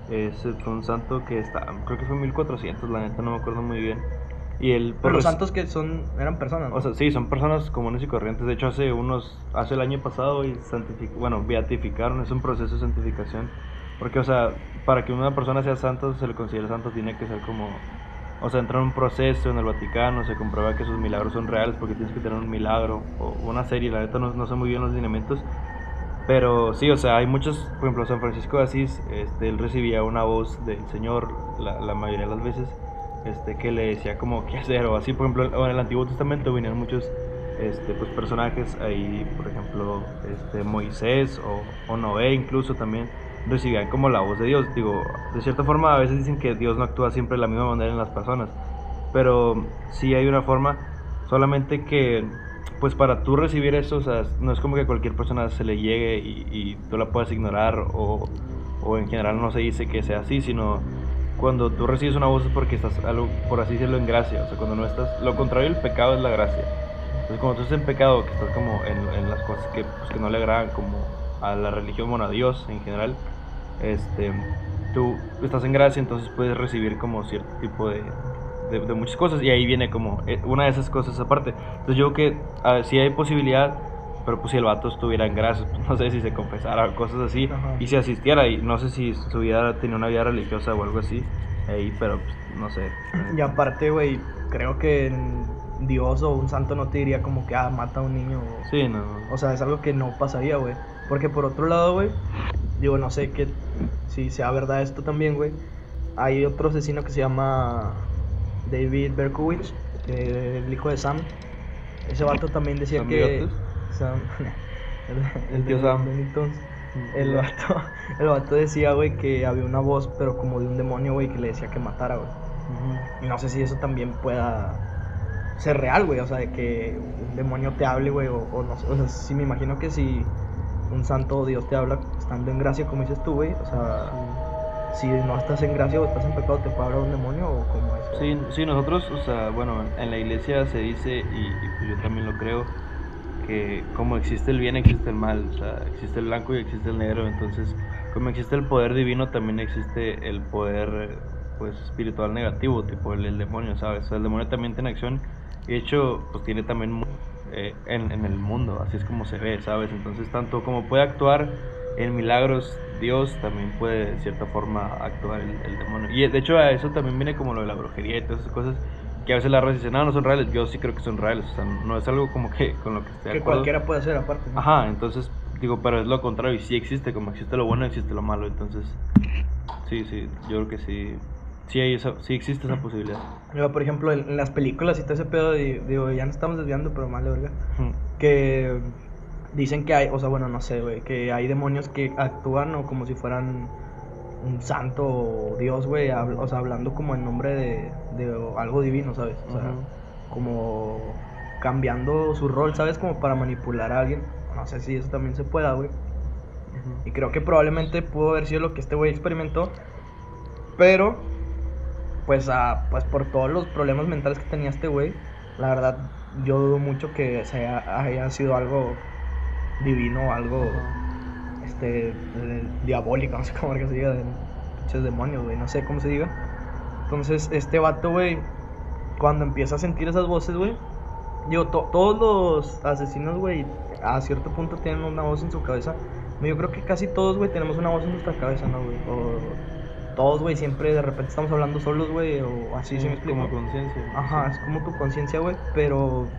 Ese fue un santo que está, creo que fue en 1400, la neta no me acuerdo muy bien. Y el, Pero los santos que son, eran personas. ¿no? O sea, sí, son personas comunes y corrientes. De hecho, hace unos, hace el año pasado, y bueno, beatificaron, es un proceso de santificación. Porque, o sea, para que una persona sea santo, se le considere santo, tiene que ser como o sea, entra en un proceso en el Vaticano, se comprueba que esos milagros son reales porque tienes que tener un milagro o una serie, la neta no, no sé muy bien los lineamientos. Pero sí, o sea, hay muchos, por ejemplo, San Francisco de Asís, este, él recibía una voz del Señor la, la, mayoría de las veces, este, que le decía como qué hacer o así, por ejemplo, en el Antiguo Testamento venían muchos este, pues, personajes, ahí, por ejemplo, este, Moisés o, o Noé incluso también, recibían como la voz de Dios. Digo, de cierta forma a veces dicen que Dios no actúa siempre de la misma manera en las personas, pero sí hay una forma, solamente que pues para tú recibir eso, o sea, no es como que cualquier persona se le llegue y, y tú la puedas ignorar o, o, en general no se dice que sea así, sino cuando tú recibes una voz es porque estás, algo, por así decirlo, en gracia, o sea, cuando no estás, lo contrario del pecado es la gracia. Entonces cuando tú estás en pecado, que estás como en, en las cosas que, pues, que no le agradan como a la religión, bueno, a Dios en general, este, tú estás en gracia, entonces puedes recibir como cierto tipo de, de, de muchas cosas y ahí viene como eh, una de esas cosas aparte. Entonces yo creo que si hay posibilidad, pero pues si el vato estuviera en gracia, pues, *laughs* no sé si se confesara cosas así Ajá. y si asistiera y no sé si su vida tenía una vida religiosa o algo así, ahí, pero pues, no sé. Y aparte, güey, creo que Dios o un santo no te diría como que, ah, mata a un niño. O, Sí, no. o sea, es algo que no pasaría, güey. Porque por otro lado, güey, digo, no sé que si sea verdad esto también, güey. Hay otro asesino que se llama David Berkowitz, el hijo de Sam. Ese vato también decía ¿Sam que. Sam. el, *laughs* El tío Sam. El vato, *laughs* el vato decía, güey, que había una voz, pero como de un demonio, güey, que le decía que matara, güey. No sé si eso también pueda ser real, güey. O sea, de que un demonio te hable, güey. O, o no sé. O sea, sí me imagino que si un santo o Dios te habla estando en gracia, como dices tú, güey. O sea, si no estás en gracia o estás en pecado, ¿te puede hablar un demonio o cómo es? Sí, sí, nosotros, o sea, bueno, en la iglesia se dice, y, y pues yo también lo creo, que como existe el bien, existe el mal, existe el blanco y existe el negro, entonces, como existe el poder divino, también existe el poder, pues, espiritual negativo, tipo el, demonio, ¿sabes? El demonio también tiene acción, y de hecho, pues tiene también eh, en, en el mundo, así es como se ve, ¿sabes? Entonces, tanto como puede actuar en milagros Dios, también puede de cierta forma actuar el, el demonio. Y de hecho, a eso también viene como lo de la brujería y todas esas cosas que a veces la raza dice, no, no son reales. Yo sí creo que son reales, o sea, no es algo como que con lo que esté Que acuerdo. cualquiera puede hacer aparte. ¿no? Ajá, entonces digo, pero es lo contrario, y sí existe, como existe lo bueno, existe lo malo, entonces sí, sí, yo creo que sí, sí, hay esa, sí existe esa posibilidad. Luego, por ejemplo, en, las películas y todo ese pedo, de- digo, ya nos estamos desviando, pero mal, verga. Ujú. que dicen que hay, o sea, bueno, no sé, güey, que hay demonios que actúan o como si fueran un santo o Dios, güey, hab- o sea, hablando como en nombre de, de algo divino, ¿sabes? O sea, como cambiando su rol, ¿sabes? Como para manipular a alguien. No sé si eso también se pueda, güey. Y creo que probablemente pudo haber sido lo que este güey experimentó. Pero, pues, ah, pues por todos los problemas mentales que tenía este güey, la verdad, yo dudo mucho que se haya, haya sido algo divino, algo este eh, diabólico, *laughs* no sé cómo que se diga, de pinches demonios, güey, no sé cómo se diga. Entonces, este vato, güey, cuando empieza a sentir esas voces, güey, digo, to- todos los asesinos, güey, a cierto punto tienen una voz en su cabeza. Yo creo que casi todos, güey, tenemos una voz en nuestra cabeza, ¿no, güey? O todos, güey, siempre de repente estamos hablando solos, güey, o así, ¿sí me explico? Como conciencia. Ajá, es como tu conciencia, güey, pero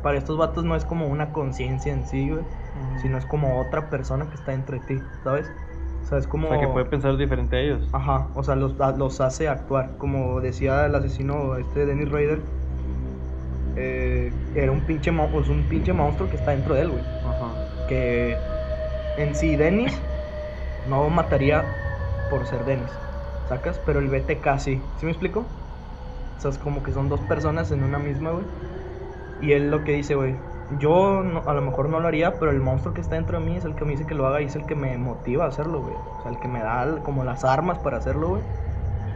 para estos vatos no es como una conciencia en sí, güey, Sino es como otra persona que está dentro de ti, ¿sabes? O sea, es como... O sea, que puede pensar diferente a ellos. Ajá, o sea, los, los hace actuar. Como decía el asesino este Dennis Rader, eh, era un pinche, pues, un pinche monstruo que está dentro de él, güey. Ajá. Que en sí Dennis no mataría por ser Dennis, ¿sacas? Pero el BTK sí. ¿Sí me explico? O sea, es como que son dos personas en una misma, güey. Y él lo que dice, güey, yo no- a lo mejor no lo haría, pero el monstruo que está dentro de mí es el que me dice que lo haga y es el que me motiva a hacerlo, güey. O sea, el que me da como las armas para hacerlo, güey.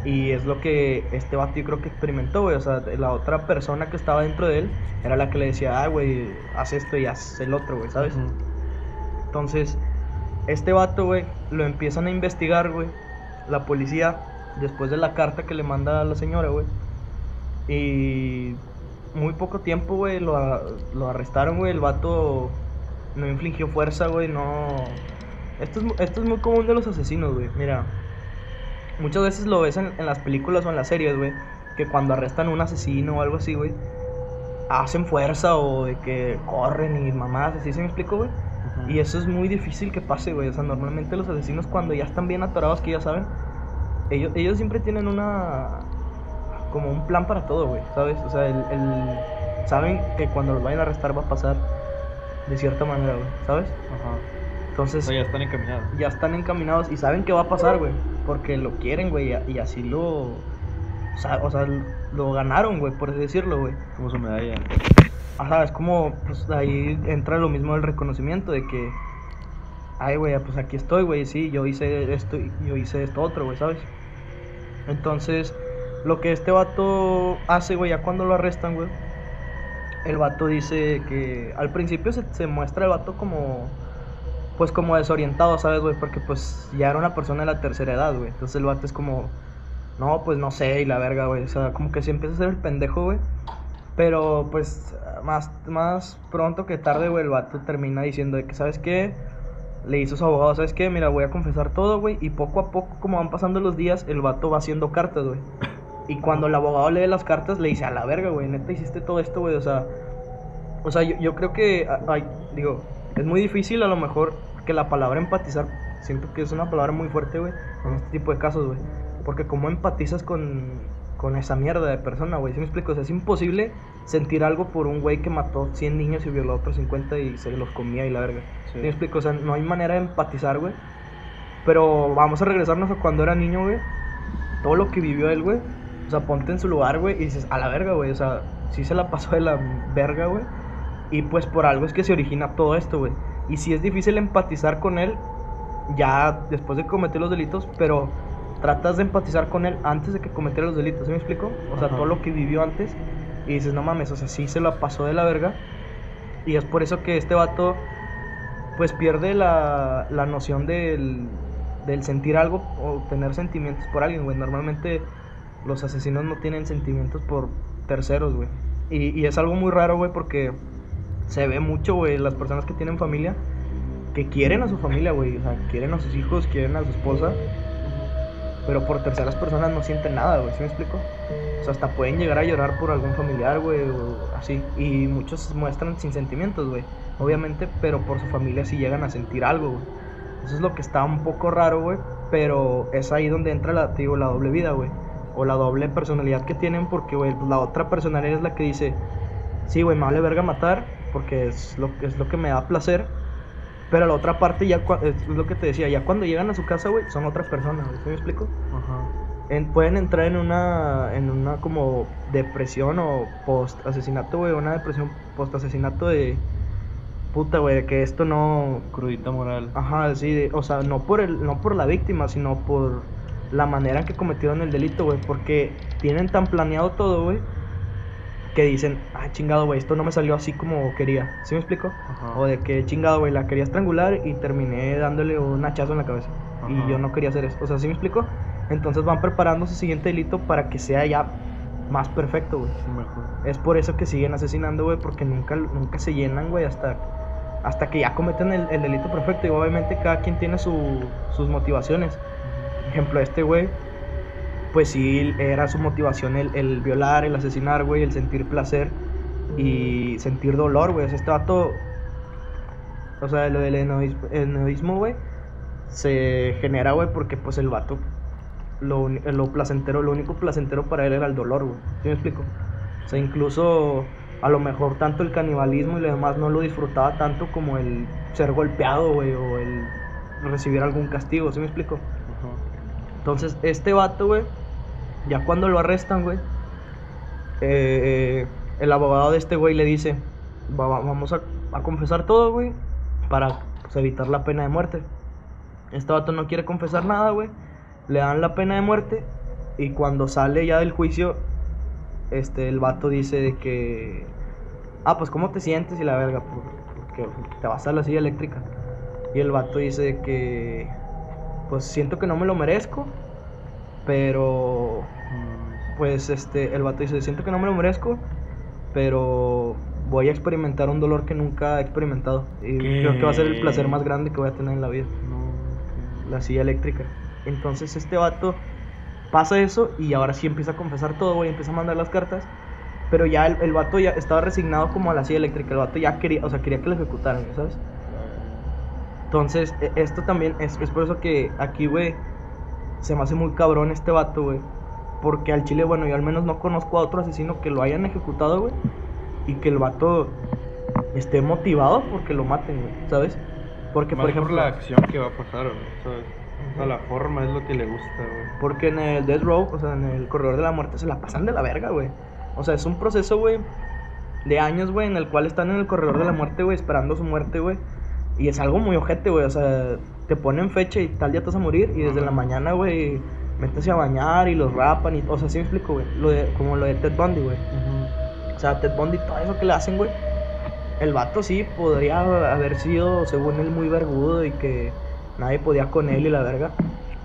Y es lo que este vato yo creo que experimentó, güey. O sea, la otra persona que estaba dentro de él era la que le decía, ah, güey, haz esto y haz el otro, güey, ¿sabes? Entonces, este vato, güey, lo empiezan a investigar, güey. La policía, después de la carta que le manda a la señora, güey. Y muy poco tiempo, güey, lo, lo arrestaron, güey. El vato no infligió fuerza, güey, no... Esto es, esto es muy común de los asesinos, güey. Mira, muchas veces lo ves en, en las películas o en las series, güey. Que cuando arrestan a un asesino o algo así, güey, hacen fuerza o de que corren y mamadas, así se me explico, güey. Y eso es muy difícil que pase, güey. O sea, normalmente los asesinos cuando ya están bien atorados, que ya saben, ellos, ellos siempre tienen una... como un plan para todo, güey, ¿sabes? O sea, el, el- saben que cuando los vayan a arrestar va a pasar de cierta manera, güey, ¿sabes? Ajá. O Entonces sea, ya están encaminados. ya están encaminados y saben que va a pasar, güey. Porque lo quieren, güey, y, y así lo... O sea, o sea, lo ganaron, güey, por así decirlo, güey. Como su medalla. Ajá, es como, pues ahí entra lo mismo el reconocimiento de que, ay, güey, pues aquí estoy, güey, sí, yo hice esto y yo hice esto otro, güey, ¿sabes? Entonces, lo que este vato hace, güey, ya cuando lo arrestan, güey, el vato dice que al principio se, se muestra el vato como, pues como desorientado, ¿sabes, güey? Porque pues ya era una persona de la tercera edad, güey. Entonces el vato es como, no, pues no sé, y la verga, güey. O sea, como que sí empieza a ser el pendejo, güey. Pero pues más, más pronto que tarde, güey, el vato termina diciendo que, ¿sabes qué? Le hizo su abogado, ¿sabes qué? Mira, voy a confesar todo, güey. Y poco a poco, como van pasando los días, el vato va haciendo cartas, güey. Y cuando el abogado lee las cartas, le dice, a la verga, güey, neta hiciste todo esto, güey. O sea, o sea yo, yo creo que, ay, digo, es muy difícil a lo mejor que la palabra empatizar, siento que es una palabra muy fuerte, güey, en este tipo de casos, güey. Porque como empatizas con, con esa mierda de persona, güey, ¿sí me explico? O sea, es imposible sentir algo por un güey que mató 100 niños y violó a otros 50 y se los comía y la verga. Sí. ¿Sí me explico? O sea, no hay manera de empatizar, güey. Pero vamos a regresarnos a cuando era niño, güey. Todo lo que vivió él, güey. O sea, ponte en su lugar, güey, y dices, a la verga, güey. O sea, sí se la pasó de la verga, güey. Y pues por algo es que se origina todo esto, güey. Y sí es difícil empatizar con él ya después de cometer los delitos, pero tratas de empatizar con él antes de que cometiera los delitos, ¿sí me explico? O sea, Ajá. todo lo que vivió antes. Y dices, no mames, o sea, sí se la pasó de la verga. Y es por eso que este vato, pues pierde la, la noción del, del sentir algo o tener sentimientos por alguien, güey. Normalmente los asesinos no tienen sentimientos por terceros, güey. Y, es algo muy raro, güey, porque se ve mucho, güey, las personas que tienen familia, que quieren a su familia, güey. O sea, quieren a sus hijos, quieren a su esposa, pero por terceras personas no sienten nada, güey. ¿Sí me explico? O sea, hasta pueden llegar a llorar por algún familiar, güey, o así. Y muchos muestran sin sentimientos, güey. Obviamente, pero por su familia sí llegan a sentir algo, güey. Eso es lo que está un poco raro, güey. Pero es ahí donde entra la, digo, la doble vida, güey. O la doble personalidad que tienen, porque, güey, la otra personalidad es la que dice: Sí, güey, me vale verga matar, porque es lo, es lo que me da placer. Pero la otra parte, ya es lo que te decía, ya cuando llegan a su casa, güey, son otras personas. ¿Sí me explico? Ajá. en- pueden entrar en una en una como depresión o post asesinato, güey, una depresión post asesinato de puta, güey, que esto no Crudita moral. ajá, sí, de- o sea, no por el no por la víctima, sino por la manera en que cometieron el delito, güey, porque tienen tan planeado todo, güey, que dicen, "Ah, chingado, güey, esto no me salió así como quería." ¿Sí me explico? Ajá. O de que chingado, güey, la quería estrangular y terminé dándole un hachazo en la cabeza. Y yo no quería hacer eso. O sea, ¿sí me explico? Entonces van preparando su siguiente delito para que sea ya más perfecto, güey. Sí. Es por eso que siguen asesinando, güey, porque nunca, nunca se llenan, güey, hasta, hasta que ya cometen el, el delito perfecto. Y obviamente cada quien tiene su- sus motivaciones. Ejemplo, este güey, pues sí, era su motivación el, violar, el asesinar, güey, el sentir placer y sentir dolor, güey. O sea, este vato, o sea, lo del enoísmo, güey, se genera, güey, porque pues el vato, lo, lo placentero, lo único placentero para él era el dolor, güey. ¿Sí me explico? O sea, incluso a lo mejor tanto el canibalismo y lo demás no lo disfrutaba tanto como el ser golpeado, güey, o el recibir algún castigo, ¿sí me explico? Entonces, este vato, güey, ya cuando lo arrestan, güey, eh, el abogado de este güey le dice, "Va- va- vamos a, a confesar todo, güey, para pues, evitar la pena de muerte. Este vato no quiere confesar nada, güey. Le dan la pena de muerte Y cuando sale ya del juicio, este, el vato dice de que, ah, pues ¿cómo te sientes? Y la verga, "Pues, porque te vas a la silla eléctrica. Y el vato dice de que, pues siento que no me lo merezco, pero, pues este, el vato dice, siento que no me lo merezco, pero voy a experimentar un dolor que nunca he experimentado. Y ¿Qué? creo que va a ser el placer más grande que voy a tener en la vida no, la silla eléctrica. Entonces este vato pasa eso y ahora sí empieza a confesar todo, güey, empieza a mandar las cartas. Pero ya el, el vato ya estaba resignado como a la silla eléctrica. El vato ya quería, o sea, quería que lo ejecutaran, ¿sabes? Entonces, e- esto también es, es por eso que aquí, güey, se me hace muy cabrón este vato, güey. Porque al chile, bueno, yo al menos no conozco a otro asesino que lo hayan ejecutado, güey. Y que el vato esté motivado porque lo maten, güey, ¿sabes? Porque, Más por ejemplo, la acción que va a pasar, güey, ¿sabes? O sea, la forma es lo que le gusta, güey. Porque en el Death Row, o sea, en el Corredor de la Muerte, se la pasan de la verga, güey. O sea, es un proceso, güey, de años, güey, en el cual están en el Corredor de la Muerte, güey, esperando su muerte, güey. Y es algo muy ojete, güey. O sea, te ponen fecha y tal día te vas a morir. Y desde la mañana, güey, métese a bañar y los rapan. Y, o sea, sí me explico, güey. Lo de, como lo de Ted Bundy, güey. O sea, Ted Bundy, todo eso que le hacen, güey. El vato sí podría haber sido, según él, muy vergudo y que nadie podía con él y la verga.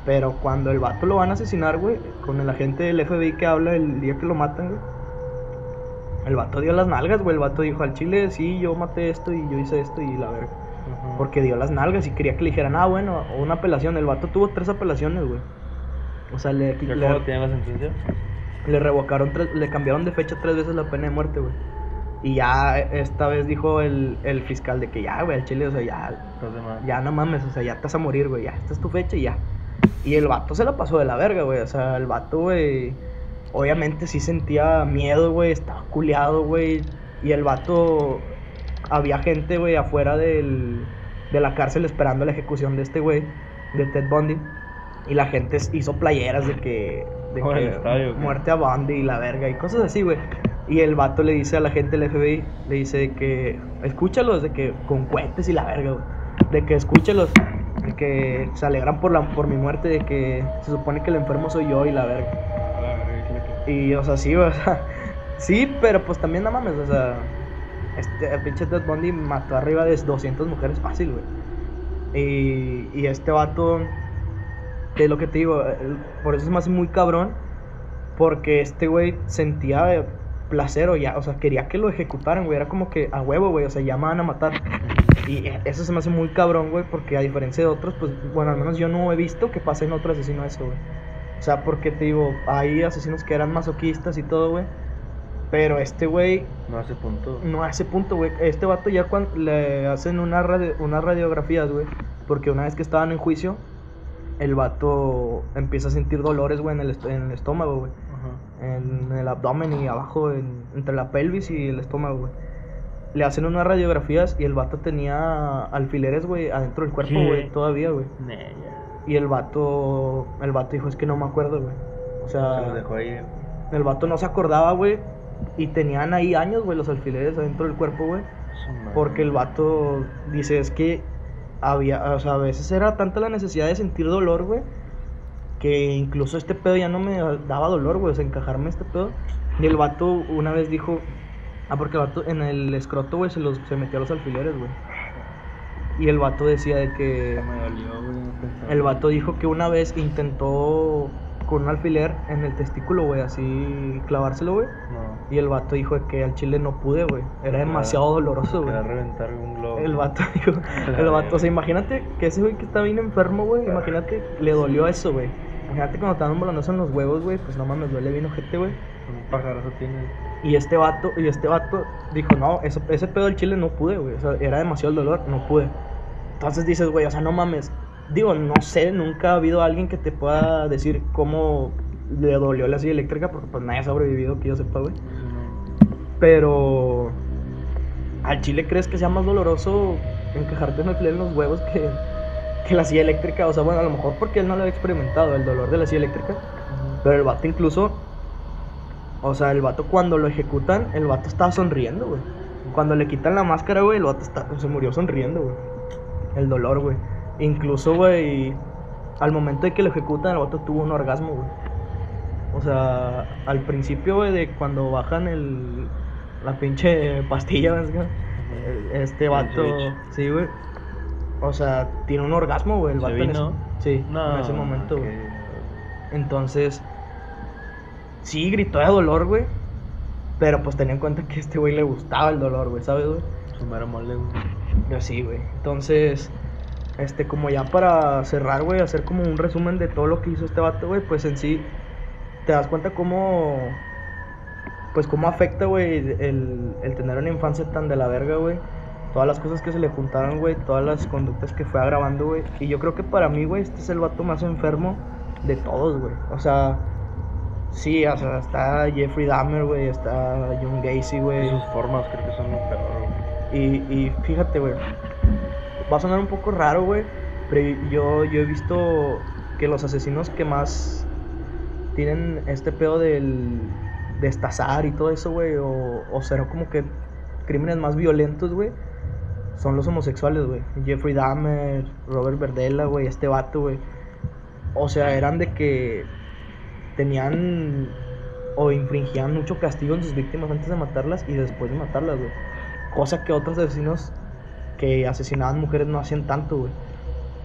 Pero cuando el vato lo van a asesinar, güey, con el agente del FBI que habla el día que lo matan, güey. El vato dio las nalgas, güey. El vato dijo al chile, sí, yo maté esto y yo hice esto y la verga. Ajá. Porque dio las nalgas y quería que le dijeran, ah, bueno, o una apelación. El vato tuvo tres apelaciones, güey. O sea, le, ¿Ya le- cómo tiene la sentencia? le revocaron, tres- le cambiaron de fecha tres veces la pena de muerte, güey. Y ya esta vez dijo el, el fiscal de que ya, güey, al chile, o sea, ya, Estás ya no mames, o sea, ya vas a morir, güey, ya, esta es tu fecha y ya. Y el vato se la pasó de la verga, güey, o sea, el vato, güey, obviamente sí sentía miedo, güey, estaba culeado, güey. Y el vato, había gente, güey, afuera del, de la cárcel esperando la ejecución de este güey, de Ted Bundy. Y la gente hizo playeras de que, de que muerte a Bundy y la verga y cosas así, güey. Y el vato le dice a la gente del FBI, le dice que, escúchalos, de que con cohetes y la verga, güey. De que escúchalos, de que se alegran por, la, por mi muerte, de que se supone que el enfermo soy yo y la verga. La verga, Y, o sea, sí, *laughs* o sea, sí, pero pues también no mames, o sea, este el pinche Ted Bundy mató arriba de 200 mujeres fácil, güey. Y, y este vato, es lo que te digo, el- por eso es más muy cabrón, porque este güey sentía eh, placer o ya, o sea, quería que lo ejecutaran, güey, era como que a huevo, güey, o sea, ya me van a matar. Y eso se me hace muy cabrón, güey, porque a diferencia de otros, pues, bueno, al menos yo no he visto que pase en otro asesino eso, güey. O sea, porque te digo, hay asesinos que eran masoquistas y todo, güey. Pero este güey, No ese punto. no ese punto, güey. Este vato ya cuando le hacen una radio- unas radiografías, güey. Porque una vez que estaban en juicio, el vato empieza a sentir dolores, güey, en el, est- en el estómago, güey. En el abdomen y abajo, en- entre la pelvis y el estómago, güey. Le hacen unas radiografías y el vato tenía alfileres, güey, adentro del cuerpo, güey, todavía, güey. Y el vato, el vato dijo, es que no me acuerdo, güey. O sea, Se dejó ahí. el vato no se acordaba, güey. Y tenían ahí años, güey, los alfileres adentro del cuerpo, güey. Porque el vato dice, es que había, o sea, a veces era tanta la necesidad de sentir dolor, güey. Que incluso este pedo ya no me daba dolor, güey, o sea, encajarme este pedo. Y el vato una vez dijo, ah, porque el vato en el escroto, güey, se, los, se metió los alfileres, güey. Y el vato decía de que... Me dolió, güey. El vato dijo que una vez intentó con un alfiler en el testículo, güey, así clavárselo, güey. No. Y el vato dijo que al chile no pude, güey. Era demasiado doloroso, güey. Era reventar un globo. El vato *laughs* dijo, el vato, o sea, imagínate que ese güey que está bien enfermo, güey, imagínate, le dolió eso, güey. Imagínate cuando te dan un balonazo en los huevos, güey, pues no mames, duele bien ojete, güey. Un pajarazo tiene. Y este vato, y este vato dijo, no, ese, ese pedo del chile no pude, güey. O sea, era demasiado el dolor, no pude. Entonces dices, güey, o sea, no mames. Digo, no sé, nunca ha habido alguien que te pueda decir cómo le dolió la silla eléctrica, porque pues nadie ha sobrevivido, que yo sepa, güey. Pero al chile crees que sea más doloroso encajarte en alfiler en los huevos que, que la silla eléctrica. O sea, bueno, a lo mejor porque él no lo había experimentado, el dolor de la silla eléctrica. Pero el vato incluso, o sea, el vato cuando lo ejecutan, el vato estaba sonriendo, güey. Cuando le quitan la máscara, güey, el vato está- se murió sonriendo, güey. El dolor, güey. Incluso, güey, al momento de que lo ejecutan, el vato tuvo un orgasmo, güey. O sea, al principio, güey, de cuando bajan el. La pinche pastilla, ¿ves, güey? Este El vato. Sí, güey. O sea, tiene un orgasmo, güey, el ¿Se vato en ese, sí, No, en ese momento, güey. Entonces, sí, gritó de dolor, güey. Pero pues tenía en cuenta que a este güey le gustaba el dolor, güey, ¿sabes, güey? Su mero mole, güey. Yo sí, güey. Entonces, este, como ya para cerrar, güey, hacer como un resumen de todo lo que hizo este vato, güey, pues en sí, te das cuenta cómo, pues cómo afecta, güey, el, el tener una infancia tan de la verga, güey. Todas las cosas que se le juntaron, güey, todas las conductas que fue agravando, güey. Y yo creo que para mí, güey, este es el vato más enfermo de todos, güey. O sea, sí, o sea, está Jeffrey Dahmer, güey, está John Gacy, güey. sus formas creo que son lo peor, güey. Y, y fíjate, güey. Va a sonar un poco raro, güey. Pero yo, yo he visto que los asesinos que más tienen este pedo del destazar y todo eso, güey. O, o será como que crímenes más violentos, güey. Son los homosexuales, güey. Jeffrey Dahmer, Robert Verdella, güey. Este vato, güey. O sea, eran de que tenían o infringían mucho castigo en sus víctimas antes de matarlas y después de matarlas, güey. Cosa que otros asesinos que asesinaban mujeres no hacían tanto, güey.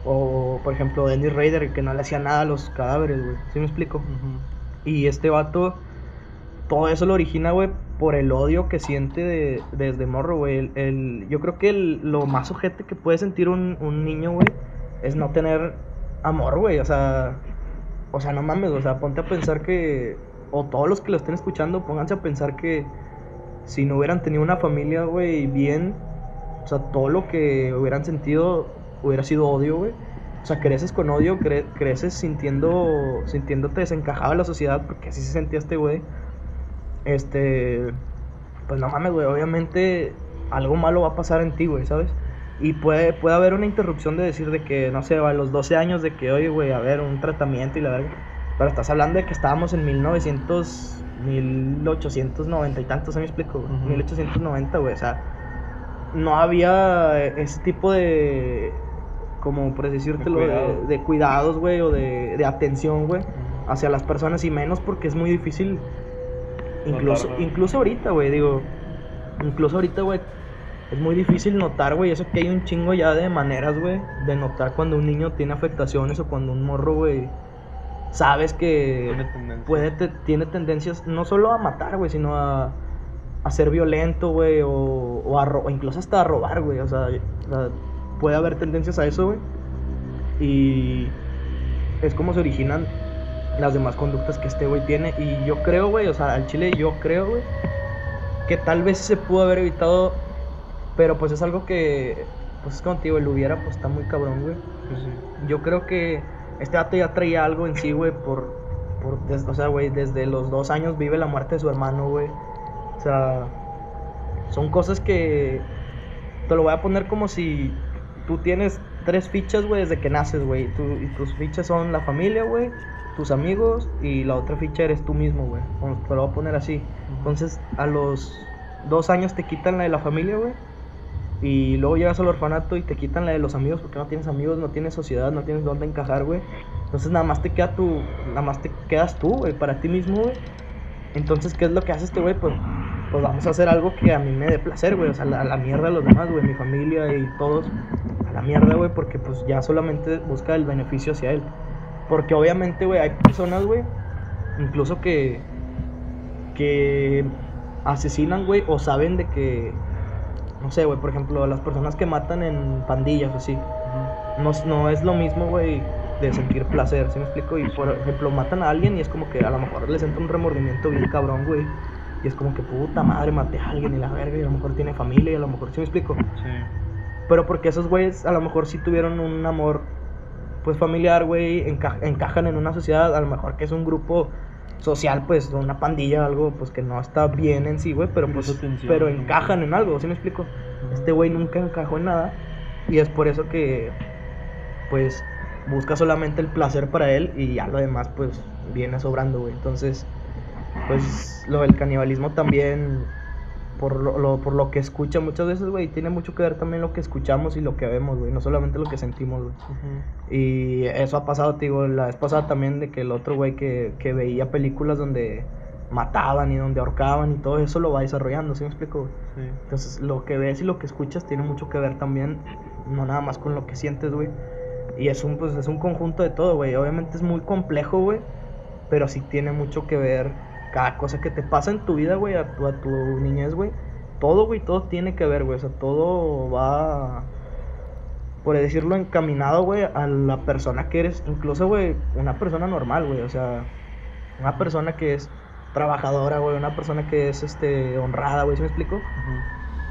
O, por ejemplo, Dennis Rader, que no le hacía nada a los cadáveres, güey. ¿Sí me explico? Y este vato, todo eso lo origina, güey, por el odio que siente de- desde morro, güey. El, el- yo creo que el- lo más ojete que puede sentir un, un niño, güey, es no tener amor, güey. O sea, o sea, no mames, o sea, ponte a pensar que, o todos los que lo estén escuchando, pónganse a pensar que si no hubieran tenido una familia, güey, bien, sea, todo lo que hubieran sentido hubiera sido odio, güey. O sea, creces con odio, cre- creces sintiendo, sintiéndote desencajado en la sociedad, porque así se sentía este güey. Este, pues no mames, güey, obviamente algo malo va a pasar en ti, güey, ¿sabes? Y puede, puede haber una interrupción de decir de que, no sé, a los 12 años de que, oye, güey, a ver, un tratamiento y la verga. Pero estás hablando de que estábamos en 1900, 1890 y tantos, ¿se me explico? güey? Ujú. 1890, güey, o sea, no había ese tipo de, como por decírtelo, de, cuidado. de cuidados, güey, o de, de atención, güey, hacia las personas y menos porque es muy difícil, incluso, incluso ahorita, güey, digo, incluso ahorita, güey, es muy difícil notar, güey, eso que hay un chingo ya de maneras, güey, de notar cuando un niño tiene afectaciones o cuando un morro, güey, sabes que Tiene puede te- tiene tendencias no solo a matar, güey, sino a, a ser violento, güey, o, o, a o incluso hasta a robar, güey, o sea, o sea, puede haber tendencias a eso, güey, y es como se originan las demás conductas que este güey tiene, y yo creo, güey, o sea, al chile yo creo, güey, que tal vez se pudo haber evitado, pero pues es algo que, pues es digo, el hubiera, pues está muy cabrón, güey. Pues. Yo creo que este vato ya traía algo en sí, güey, por, por o sea, güey, desde los dos años vive la muerte de su hermano, güey. O sea, son cosas que te lo voy a poner como si tú tienes tres fichas, güey, desde que naces, güey. Y tus fichas son la familia, güey, tus amigos y la otra ficha eres tú mismo, güey. Te lo voy a poner así. Entonces, a los dos años te quitan la de la familia, güey. Y luego llegas al orfanato y te quitan la de los amigos porque no tienes amigos, no tienes sociedad, no tienes dónde encajar, güey. Entonces nada más te queda tu, nada más te quedas tú, güey, para ti mismo, güey. Entonces, ¿qué es lo que hace este güey? Pues, pues vamos a hacer algo que a mí me dé placer, güey. O sea, a la mierda a los demás, güey, mi familia y todos. A la mierda, güey, porque pues ya solamente busca el beneficio hacia él. Porque obviamente, güey, hay personas, güey, incluso que, que asesinan, güey, o saben de que, no sé, güey, por ejemplo, las personas que matan en pandillas o así, no, no es lo mismo, güey, de sentir placer, ¿sí me explico? Y por ejemplo, matan a alguien y es como que a lo mejor les entra un remordimiento bien cabrón, güey. Y es como que puta madre, maté a alguien y la verga, y a lo mejor tiene familia y a lo mejor, ¿sí me explico? Sí. Pero porque esos güeyes a lo mejor sí tuvieron un amor, pues familiar, güey, enca- encajan en una sociedad, a lo mejor que es un grupo social, pues, una pandilla, algo, pues que no está bien en sí, güey, pero pues, pero ¿no? encajan en algo, ¿sí me explico? Este güey nunca encajó en nada y es por eso que, pues, busca solamente el placer para él y ya lo demás, pues, viene sobrando, güey. Entonces, pues, lo del canibalismo también por lo, lo- por lo que escucha muchas veces, güey. Tiene mucho que ver también lo que escuchamos y lo que vemos, güey. No solamente lo que sentimos, güey. Y eso ha pasado, te digo, la vez pasada también de que el otro güey que, que veía películas donde mataban y donde ahorcaban y todo eso lo va desarrollando, ¿sí me explico? Sí. Entonces, lo que ves y lo que escuchas tiene mucho que ver también, no nada más con lo que sientes, güey. Y es un, pues, es un conjunto de todo, güey. Obviamente es muy complejo, güey, pero sí tiene mucho que ver cada cosa que te pasa en tu vida, güey, a tu, a tu niñez, güey. Todo, güey, todo tiene que ver, güey. O sea, todo va, por decirlo, encaminado, güey, a la persona que eres. Incluso, güey, una persona normal, güey. O sea, una persona que es trabajadora, güey. Una persona que es, este, honrada, güey. ¿Sí me explico?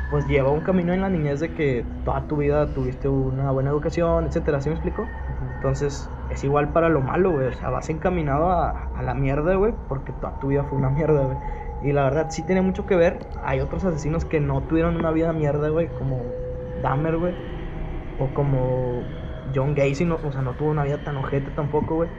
pues lleva un camino en la niñez de que toda tu vida tuviste una buena educación, etcétera, ¿sí me explico? Entonces, es igual para lo malo, güey, o sea, vas encaminado a, a la mierda, güey, porque toda tu vida fue una mierda, güey. Y la verdad sí tiene mucho que ver, hay otros asesinos que no tuvieron una vida mierda, güey, como Dahmer, güey, o como John Gacy, no, o sea, no tuvo una vida tan ojete tampoco, güey.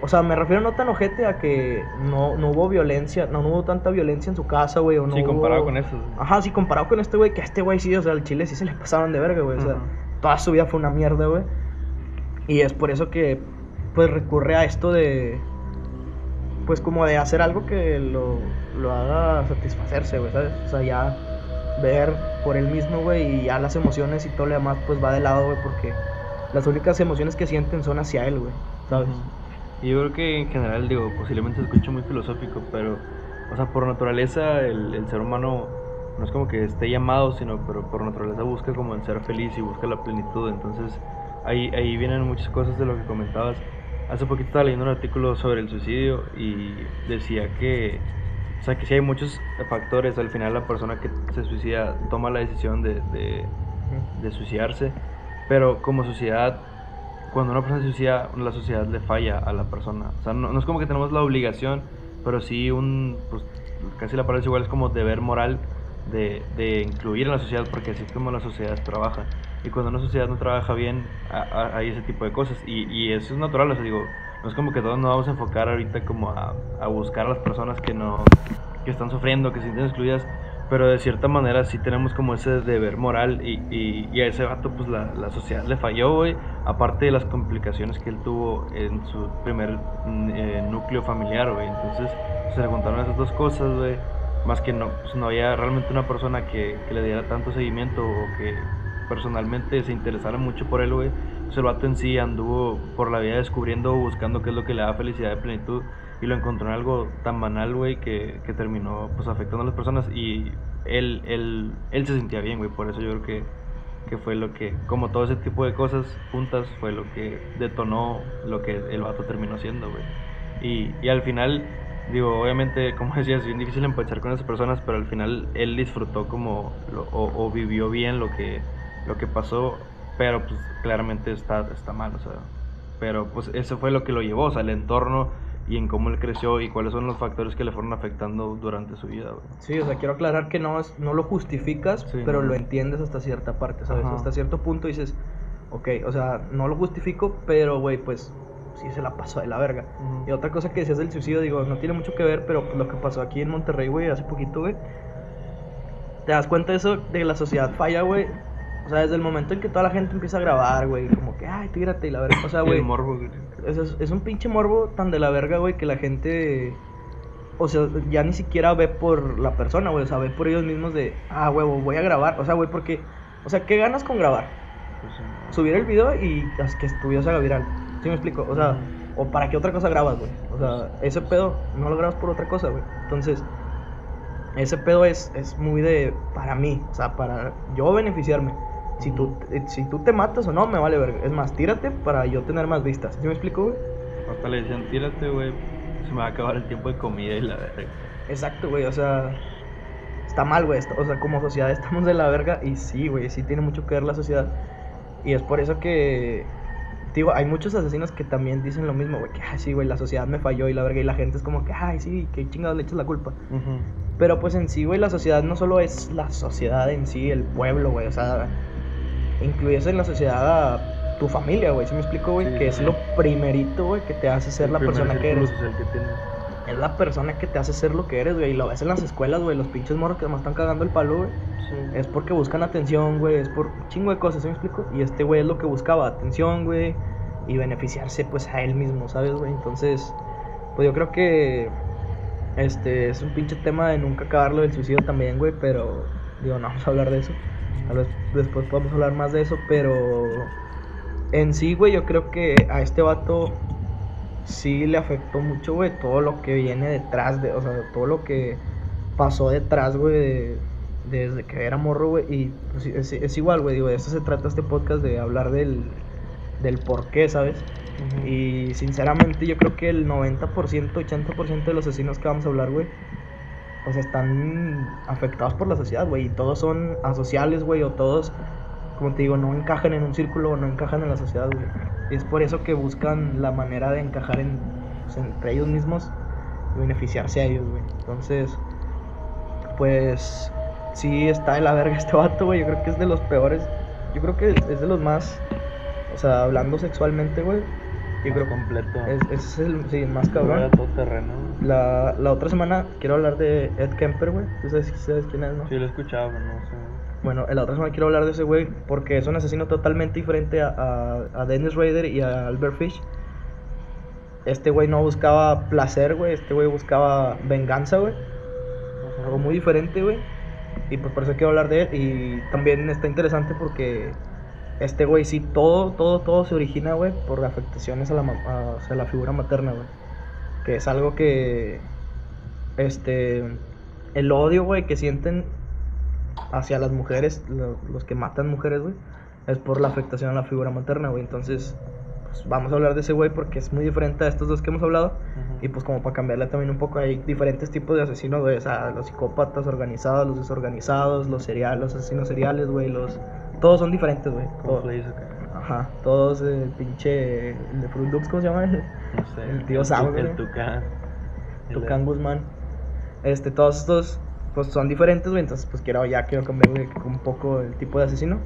O sea, me refiero no tan ojete a que no, no hubo violencia, no, no hubo tanta violencia en su casa, güey, o no Sí, comparado hubo- con eso. Ajá, sí, comparado con este güey, que a este güey sí, o sea, al chile sí se le pasaban de verga, güey. O sea, toda su vida fue una mierda, güey. Y es por eso que, pues, recurre a esto de, pues, como de hacer algo que lo, lo haga satisfacerse, güey, ¿sabes? O sea, ya ver por él mismo, güey, y ya las emociones y todo lo demás, pues, va de lado, güey, porque las únicas emociones que sienten son hacia él, güey, ¿sabes? Y yo creo que en general, digo, posiblemente se escuche muy filosófico, pero, o sea, por naturaleza el, el ser humano no es como que esté llamado, sino pero por naturaleza busca como el ser feliz y busca la plenitud. Entonces, ahí, ahí vienen muchas cosas de lo que comentabas. Hace poquito estaba leyendo un artículo sobre el suicidio y decía que, o sea, que sí hay muchos factores. Al final la persona que se suicida toma la decisión de, de, de suicidarse, pero como sociedad, cuando una persona se suicida, la sociedad le falla a la persona. O sea, no, no es como que tenemos la obligación, pero sí un, pues casi la palabra es igual, es como deber moral de, de incluir en la sociedad, porque así es como la sociedad trabaja. Y cuando una sociedad no trabaja bien, hay ese tipo de cosas. Y, y eso es natural, o sea, digo, no es como que todos nos vamos a enfocar ahorita como a, a buscar a las personas que no, que están sufriendo, que se sienten excluidas, pero de cierta manera sí tenemos como ese deber moral y, y, y a ese vato pues la, la sociedad le falló, güey, aparte de las complicaciones que él tuvo en su primer eh, núcleo familiar, güey, entonces se le contaron esas dos cosas, güey, más que no, pues no había realmente una persona que, que le diera tanto seguimiento o que personalmente se interesara mucho por él, güey, pues el vato en sí anduvo por la vida descubriendo, buscando qué es lo que le da felicidad y plenitud y lo encontró en algo tan banal, güey, que, que terminó pues afectando a las personas y él, él, él se sentía bien, güey, por eso yo creo que, que fue lo que, como todo ese tipo de cosas juntas, fue lo que detonó lo que el vato terminó haciendo, güey. Y, y al final, digo, obviamente, *laughs* como decías, es bien difícil empachar con esas personas, pero al final él disfrutó como, lo- o, o vivió bien lo que, lo que pasó, pero pues claramente está, está mal, o sea, pero pues eso fue lo que lo llevó, o sea, el entorno y en cómo él creció y cuáles son los factores que le fueron afectando durante su vida, güey. Sí, o sea, quiero aclarar que no, es, no lo justificas, Sí, pero no. lo entiendes hasta cierta parte, ¿sabes? Ajá. Hasta cierto punto dices, ok, o sea, no lo justifico, pero, güey, pues sí se la pasó de la verga. Ujú. Y otra cosa que decías del suicidio, digo, no tiene mucho que ver, pero pues, lo que pasó aquí en Monterrey, güey, hace poquito, güey, te das cuenta de eso, de que la sociedad falla, güey. O sea, desde el momento en que toda la gente empieza a grabar, güey, como que, ay, tírate y la verga. O sea, güey, el morbo, güey. es, es- un pinche morbo tan de la verga, güey, que la gente. O sea, ya ni siquiera ve por la persona, güey. O sea, ve por ellos mismos de, ah, huevo, voy a grabar. O sea, güey, porque. O sea, ¿qué ganas con grabar? Pues, sí, no. Subir el video y que tu video se haga viral. ¿Sí me explico? O sea, o para qué otra cosa grabas, güey. O sea, ese pedo no lo grabas por otra cosa, güey. Entonces, ese pedo es, es muy de. Para mí, o sea, para yo beneficiarme. Si tú, eh, si tú te matas o no, me vale verga. Es más, tírate para yo tener más vistas. ¿Sí me explico, güey? Hasta le decían, tírate, güey, se me va a acabar el tiempo de comida y la verga. Exacto, güey, o sea, está mal, güey. O sea, como sociedad *laughs* estamos de la verga y sí, güey, sí tiene mucho que ver la sociedad. Y es por eso que, digo, hay muchos asesinos que también dicen lo mismo, güey, que, ay, sí, güey, la sociedad me falló y la verga. Y la gente es como que, ay, sí, que chingados le echas la culpa. Pero pues en sí, güey, la sociedad no solo es la sociedad en sí, el pueblo, güey, o sea, incluyes en la sociedad a tu familia, güey, ¿sí me explico, güey? Sí, que es lo primerito, güey, que te hace ser El la persona que eres. social que tienes. es la persona que te hace ser lo que eres, güey. Y lo ves en las escuelas, güey. Los pinches morros que además están cagando el palo, güey. Es porque buscan atención, güey. Es por un chingo de cosas, ¿sí me explico? Y este güey es lo que buscaba, atención, güey. Y beneficiarse, pues, a él mismo, ¿sabes, güey? Entonces, pues yo creo que. Este es un pinche tema de nunca acabarlo del suicidio también, güey. Pero, digo, no vamos a hablar de eso. Después podamos hablar más de eso, pero. En sí, güey, yo creo que a este vato sí le afectó mucho, güey, todo lo que viene detrás de, o sea, todo lo que pasó detrás, güey, desde que era morro, güey, y pues, es, igual, güey, digo, de eso se trata este podcast, de hablar del, del por qué, ¿sabes? Y sinceramente yo creo que el 90%, 80% de los asesinos que vamos a hablar, güey, pues están afectados por la sociedad, güey, y todos son asociales, güey, o todos como te digo, no encajan en un círculo o no encajan en la sociedad, güey. Y es por eso que buscan la manera de encajar en, pues, entre ellos mismos y beneficiarse a ellos, güey. Entonces, pues, sí está de la verga este vato, güey. Yo creo que es de los peores. Yo creo que es de los más, o sea, hablando sexualmente, güey. Creo completo. Es, es el sí, más cabrón. todo terreno. La, la otra semana quiero hablar de Ed Kemper, güey. ¿Tú sabes, sabes quién es, no? Sí, lo he escuchado, pero no sé. Bueno, la otra semana quiero hablar de ese güey porque es un asesino totalmente diferente a, a, Dennis Rader y a Albert Fish. Este güey no buscaba placer, güey. Este güey buscaba venganza, güey. Algo muy diferente, güey. Y pues por eso quiero hablar de él. Y también está interesante porque este güey sí, todo, todo, todo se origina, güey, por afectaciones a la, a, la figura materna, güey. Que es algo que, este, el odio, güey, que sienten hacia las mujeres, los que matan mujeres, güey, es por la afectación a la figura materna, güey. Entonces, pues vamos a hablar de ese güey porque es muy diferente a estos dos que hemos hablado. Y pues como para cambiarle también un poco, hay diferentes tipos de asesinos, güey. O sea, los psicópatas organizados, los desorganizados, los seriales, los asesinos seriales, güey, los... Todos son diferentes, güey. Todos. Ajá, todos, el pinche... El de Fruit Loops, ¿cómo se llama? No sé. El tío Sam, El Tucán. Tucán Guzmán. Este, todos estos pues son diferentes, güey. Entonces, pues quiero, ya quiero cambiar un poco el tipo de asesino.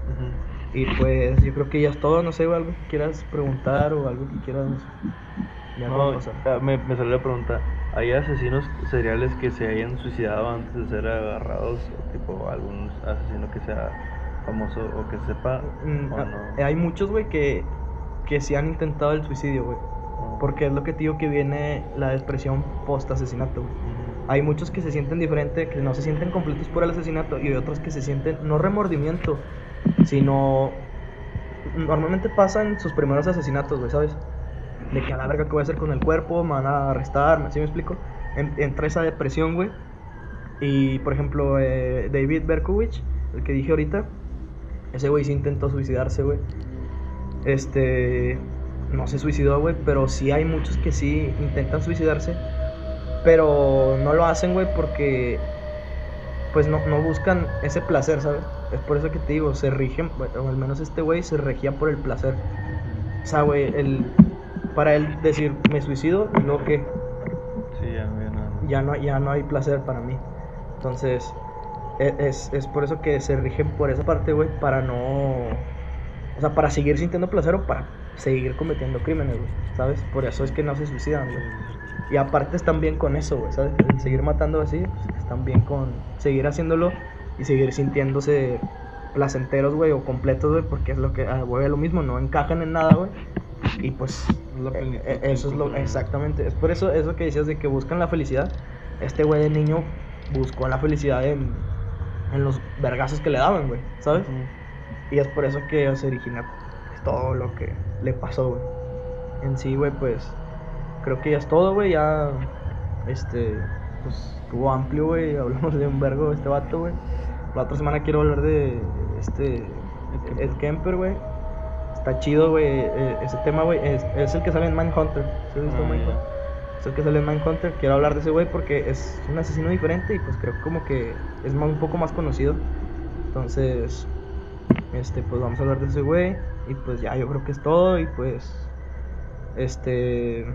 Y pues yo creo que ya es todo. No sé, algo que quieras preguntar o algo que quieras. Ya no, ah, me, me salió la pregunta. ¿Hay asesinos seriales que se hayan suicidado antes de ser agarrados? O tipo algún asesino que sea famoso o que sepa? Mm, ah, hay muchos, güey, que, que sí han intentado el suicidio, güey. Oh. Porque es lo que te digo que viene la depresión post-asesinato, güey. Hay muchos que se sienten diferentes, que no se sienten completos por el asesinato y hay otros que se sienten no remordimiento, sino normalmente pasan sus primeros asesinatos, güey, ¿sabes? De que a la verga que voy a hacer con el cuerpo, me van a arrestar, ¿sí me explico? entra esa depresión, güey. Y por ejemplo, eh, David Berkowitz, el que dije ahorita, ese güey sí intentó suicidarse, güey. Este, no se suicidó, güey, pero sí hay muchos que sí intentan suicidarse pero no lo hacen, güey, porque pues no, no buscan ese placer, ¿sabes? Es por eso que te digo, se rigen, o al menos este güey se regía por el placer. O sea, güey, el, para él decir, me suicido y luego que... Sí, ya, no, ya, no, ya no hay placer para mí. Entonces, es, es por eso que se rigen por esa parte, güey, para no... O sea, para seguir sintiendo placer o para seguir cometiendo crímenes, güey, ¿sabes? Por eso es que no se suicidan, güey. Y aparte están bien con eso, güey, ¿sabes? seguir matando así, pues, están bien con seguir haciéndolo y seguir sintiéndose placenteros, güey, o completos, güey, porque es lo que, ah, güey, lo mismo, no encajan en nada, güey. Y pues, eh, eh, eso es lo, exactamente, es por eso, eso que decías de que buscan la felicidad. Este güey de niño buscó la felicidad en, en los vergazos que le daban, güey, ¿sabes? Y es por eso que se origina todo lo que le pasó, güey. En sí, güey, pues creo que ya es todo, güey. Ya, este, pues estuvo amplio, güey. *laughs* Hablamos de un vergo de este vato, güey. La otra semana quiero hablar de este Ed Kemper, güey. Está chido, güey. E, ese tema, güey. Es, es, el que sale en Mindhunter. ¿Sí has visto ah, Es el que sale en Mindhunter. Quiero hablar de ese güey porque es un asesino diferente y pues creo como que es más, un poco más conocido. Entonces, este, pues vamos a hablar de ese güey. Y pues ya, yo creo que es todo. Y pues, este,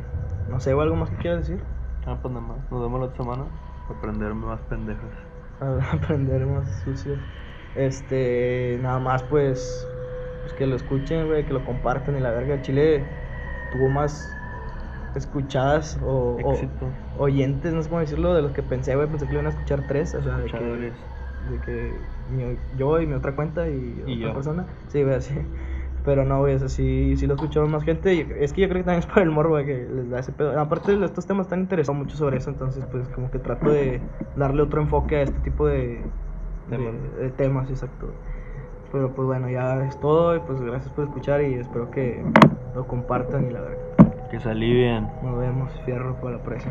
no sé, ¿o algo más que quieras decir? Ah, pues nada más. Nos vemos la otra semana. Aprender más pendejas. *laughs* Aprender más sucios. Este, nada más pues, pues que lo escuchen, güey, que lo compartan y la verga. Chile tuvo más escuchadas o, oyentes, no sé cómo decirlo, de los que pensé, güey, pensé que le iban a escuchar tres, o sea, de que, Escuchadores. de que mi- yo y mi otra cuenta y, Y otra yo. persona, sí, güey, así. Pero no, güey, sí, sí lo escucharon más gente. Y es que yo creo que también es por el morbo güey, que les da ese pedo. Aparte, estos temas están interesados mucho sobre eso. Entonces, pues, como que trato de darle otro enfoque a este tipo de de- Temas. de temas, exacto. Pero, pues, bueno, ya es todo. Y pues, gracias por escuchar. Y espero que lo compartan. Y la verdad, Que se alivien. nos vemos. Fierro por la presa.